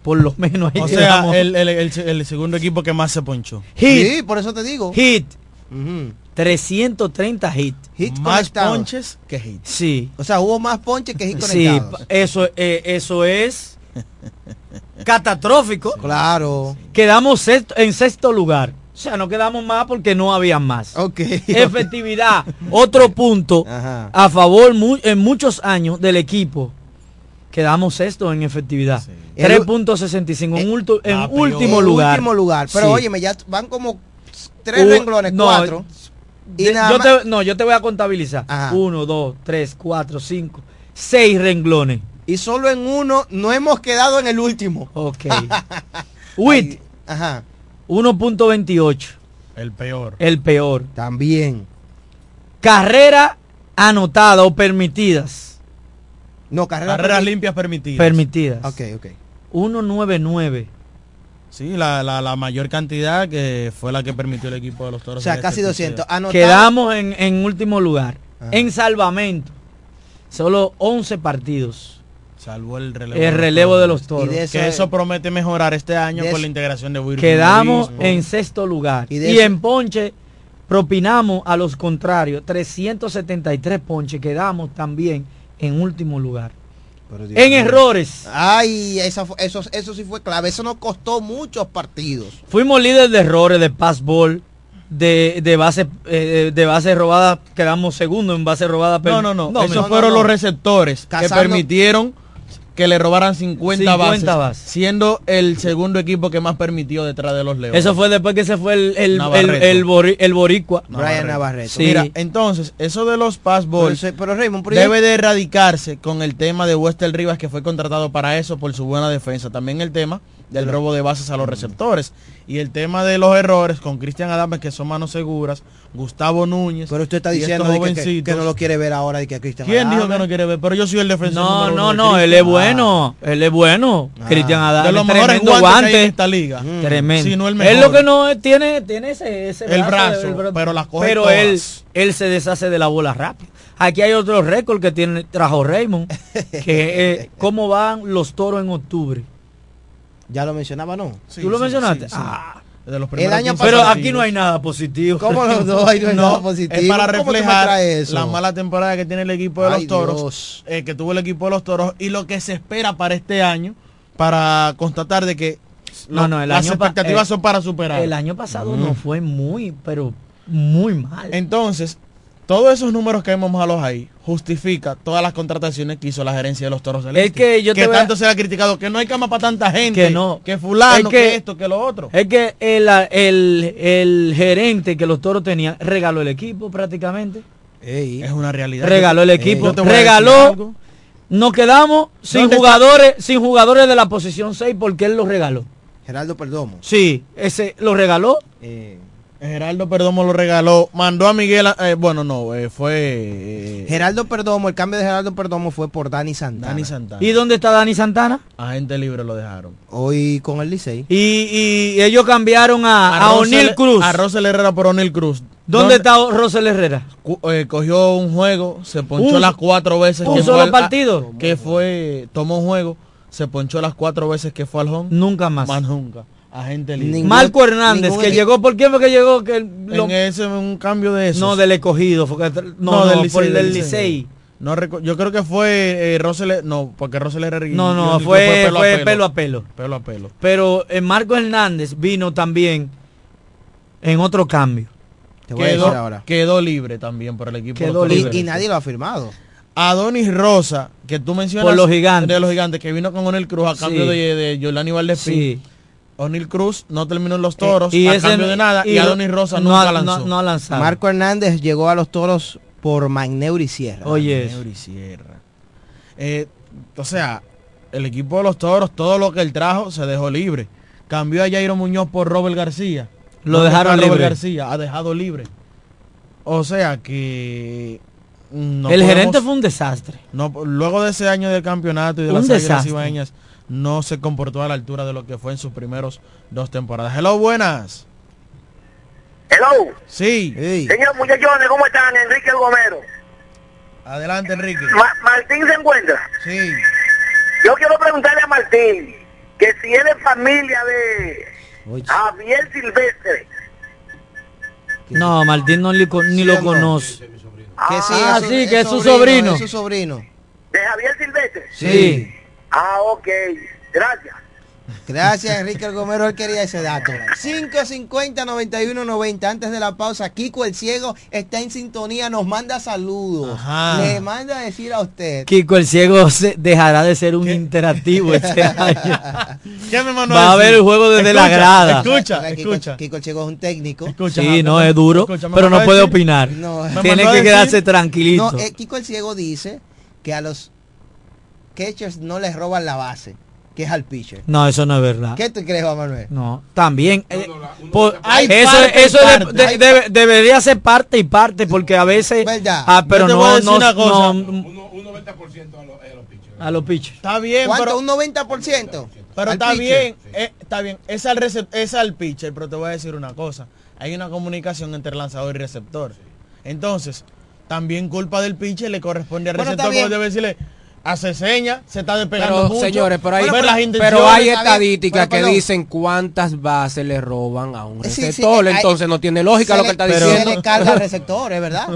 Por lo menos ahí O sea, el, el- el- el segundo equipo que más se ponchó. Hit. Sí, por eso te digo. Hit. Ujú. 330 hit. Hit Más ponches que hits. Sí. O sea, hubo más ponches que hit Sí, conectados. eso, eh, eso es catastrófico. Claro. Quedamos sexto- en sexto lugar. O sea, no quedamos más porque no había más. Ok. Efectividad, otro punto Ajá. a favor mu- en muchos años del equipo. Quedamos sexto en efectividad. El- 3.65 en, ulto- en Ah, último En lugar. último lugar. Pero Sí. óyeme, ya van como tres renglones, no, cuatro. Y De- nada yo te, no, yo te voy a contabilizar. Ajá. Uno, dos, tres, cuatro, cinco, seis renglones. Y solo en uno no hemos quedado en el último. Ok. WIT, Ajá. 1.28. El peor. El peor. También. Carrera anotada o permitidas. No, carrera Carreras limpias permitidas. Permitidas. Ok, ok. 199. Sí, la, la, la mayor cantidad que fue la que permitió el equipo de los toros. O sea, en casi este 200. episodio. Anotado. Quedamos en, en último lugar. Ajá. En salvamento. Solo 11 partidos. Salvó el relevo. El relevo de los toros. Y de eso Que es- eso promete mejorar este año con la integración de Virgil Quedamos en sexto lugar. Y en ponche propinamos a los contrarios 373 ponches. Quedamos también en último lugar. Pero Dios En errores. Ay, esa eso, eso sí fue clave. Eso nos costó muchos partidos. Fuimos líderes de errores, de pass ball, de, de base eh, de base robada. Quedamos segundo en base robada. No, no, no. Esos no, fueron no. los receptores Cazando- que permitieron que le robaran 50, 50 bases, bases. siendo el segundo equipo que más permitió detrás de los Leones. Eso fue después que se fue el, el, el, el bori- el boricua. Brian Navarreto. Sí. Mira, entonces, eso de los pass Pero, balls eso- pero Raymond, pero debe de erradicarse con el tema de Wester Rivas, que fue contratado para eso por su buena defensa. También el tema del robo de bases a los receptores. Y el tema de los errores con Cristian Adames, que son manos seguras, Gustavo Núñez. pero usted está y diciendo que, que- no lo quiere ver ahora y que Cristian ¿Quién dijo que no quiere ver? Pero yo soy el defensor. No, no, no, él es bueno, él es bueno. Ah. Cristian Adame, De los mejores guantes que hay guante. en esta liga. Mm. Tremendo. Si no el él lo que no es- tiene, tiene ese, ese El brazo, el pero las coge Pero todas. él, él se deshace de la bola rápido. Aquí hay otro récord que tiene, trajo Raymond, que es cómo van los toros en octubre. Ya lo mencionaba, ¿no? Sí, ¿Tú lo sí, mencionaste? sí, sí. Ah, De los El primeros año 15 pero aquí no hay nada positivo. ¿Cómo los dos? Ahí no hay nada positivo. Es para ¿Cómo tú me reflejar eso? la mala temporada que tiene el equipo de Ay, los toros, eh, que tuvo el equipo de los toros y lo que se espera para este año para constatar de que No, lo- no, el las año expectativas eh, son para superar. El año pasado no fue muy, pero muy mal. Entonces, todos esos números que vemos malos ahí justifica todas las contrataciones que hizo la gerencia de los toros del Es Este, que yo te voy a- tanto se le ha criticado que no hay cama para tanta gente, Que no. que fulano, Es que, que- esto, que lo otro. Es que el, el, el gerente que los toros tenían regaló el equipo prácticamente. Ey. Es una realidad. Regaló el equipo. regaló. Nos quedamos sin jugadores, sin jugadores de la posición 6 porque él los regaló. Geraldo Perdomo. Sí, ese lo regaló. Eh, Geraldo Perdomo lo regaló, mandó a Miguel, a- eh, bueno, no, eh, fue eh, Geraldo Perdomo, el cambio de Geraldo Perdomo fue por Dani Santana. Dani Santana. ¿Y dónde está Dani Santana? Agente libre lo dejaron. Hoy con el Licey. Y, y ellos cambiaron a, a, Rosel- O'Neill Cruz. A Rosel Herrera por O'Neill Cruz. ¿Dónde está Rosel Herrera? Eh, cogió un juego, se ponchó Un- las cuatro veces. un que solo fue al- partido. a- que fue, tomó un juego, se ponchó las cuatro veces que fue al home. Nunca más. Más nunca. Agente libre. Marco Hernández, que llegó, ¿por qué fue que llegó? Que lo- En ese un cambio de eso. no, del escogido, fue que- no, no, por el del Licey. No recu- yo creo que fue eh, Rosel, no, porque Rosel Herrera y- No, no, fue, fue pelo a pelo. Pelo a pelo. Pero eh, Marco Hernández vino también en otro cambio. Te voy a Quedó, decir ahora. quedó libre también por el equipo. de Quedó libre. Toros. Y nadie lo ha firmado. Adonis Rosa, que tú mencionas Por los gigantes. de los gigantes, que vino con Onel Cruz a cambio Sí. de, de Yolani Valdespín. Sí. O'Neill Cruz no terminó en los toros y a ese- cambio de nada y, y Adonis Rosa no nunca ha- lanzó. no- no ha lanzado. Marco Hernández llegó a los toros por Magneuri Sierra. Oye, eso. Neuri Sierra. Eh, o sea, el equipo de los toros, todo lo que él trajo se dejó libre. Cambió a Jairo Muñoz por Robert García. Lo ¿Dónde dejaron está Robert libre. García ha dejado libre. O sea que mm, no el podemos- gerente fue un desastre. no, luego de ese año del campeonato y de Un las desastre. No se comportó a la altura de lo que fue en sus primeros dos temporadas. Hello, buenas. Hello. Sí. Señor muchachones, ¿cómo están? Enrique El Gomero. Adelante, Enrique. Ma- Martín se encuentra. Sí. Yo quiero preguntarle a Martín que si él es familia de Javier Silvestre. No, Martín no li- ni lo conoce. Que sí, Ah, sí, que es su sobrino, sobrino. Es su sobrino. ¿De Javier Silvestre? Sí. Ah, ok. Gracias. Gracias, Enrique El Gomero, él quería ese dato. 550-9190. Antes de la pausa, Kiko el Ciego está en sintonía, nos manda saludos. Ajá. Le manda a decir a usted. Kiko el ciego se- dejará de ser un interactivo este año. ¿Qué me mandó Va a ver el juego desde la Escucha, grada. Escucha, Kiko, escucha. Kiko el Ciego es un técnico. Sí, no, es duro, Escucha, pero no puede decir- opinar. No. Tiene que quedarse tranquilito. No, eh, Kiko el Ciego dice que a los catchers no les roban la base, que es al pitcher. No, eso no es verdad. ¿Qué tú crees, Juan Manuel? No, también. eh, por- Hay eso parte. de- Hay- debería ser parte y parte, porque a veces. ¿Verdad? Ah, pero te no, voy a decir no, una cosa. no- a los pitchers. Está bien, ¿Cuánto? pero, ¿Un 90%? pero está pitcher. bien, eh, está bien. Es al, recep- es al pitcher, pero te voy a decir una cosa. Hay una comunicación entre lanzador y receptor. Entonces, también culpa del pitcher le corresponde al Bueno, receptor, porque debe decirle, hace seña, se está despegando Pero mucho. señores, pero hay, pero estadísticas que dicen cuántas bases le roban a un Sí, sí, receptor, hay- entonces no tiene lógica se lo que está Se diciendo. le carga al receptor, es verdad.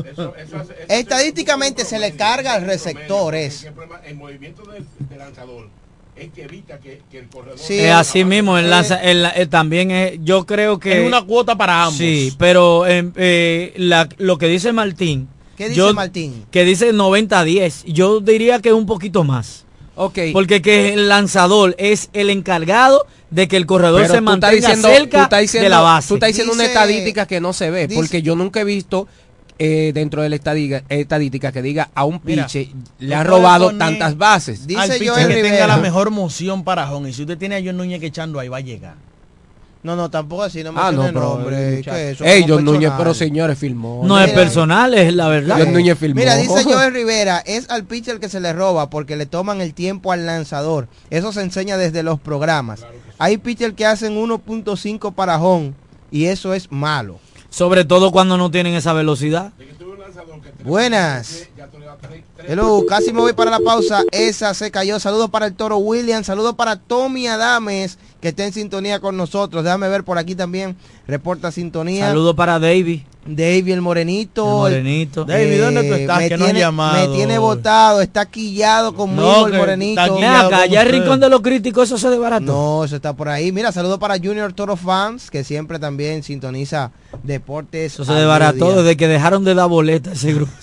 Estadísticamente se le carga al receptor, es. El movimiento del, del lanzador es que evita que, que el corredor... Sí, Es así mismo, el lanza- el- el- también es, yo creo que... Es una cuota para ambos. Sí, pero eh, eh, la- lo que dice Martín... ¿Qué dice yo- Martín? Que dice 90-10. Yo diría que un poquito más. Ok. Porque que el lanzador es el encargado de que el corredor Pero se mantenga diciendo, cerca diciendo, de la base. Tú estás diciendo una Dice- estadística que no se ve, dice- porque yo nunca he visto eh, dentro de la estadística, estadística que diga a un Mira, piche le puedes robado tantas bases. Dice al Joel que tenga la mejor moción para home. Y si usted tiene a John Núñez que echando ahí, va a llegar. No, no, tampoco así, no me Ah, no, pero nombre. muchacho. ¿qué es eso? Ey, John Núñez, personal. pero señores, filmó. No es personal, es la verdad. John Núñez filmó. Mira, dice Joel Rivera, es al pitcher que se le roba porque le toman el tiempo al lanzador. Eso se enseña desde los programas. Hay pitchers que hacen 1.5 para home y eso es malo. Sobre todo cuando no tienen esa velocidad. Buenas. Hello, casi me voy para la pausa. Esa se cayó. Saludos para el Toro William. Saludos para Tommy Adames, que está en sintonía con nosotros. Déjame ver por aquí también. Reporta sintonía. Saludos para David. David el Morenito. El Morenito. David, ¿dónde tú estás? me Que no tiene, llamado Me tiene hoy. votado. Está quillado conmigo No, el Morenito. acá, ya el rincón de los críticos, eso se desbarató. No, eso está por ahí. Mira, saludos para Junior Toro Fans, que siempre también sintoniza deportes. Eso se desbarató desde que dejaron de dar boleta ese grupo.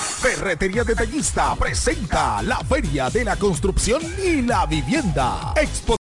Ferretería Detallista presenta la Feria de la Construcción y la Vivienda. Expo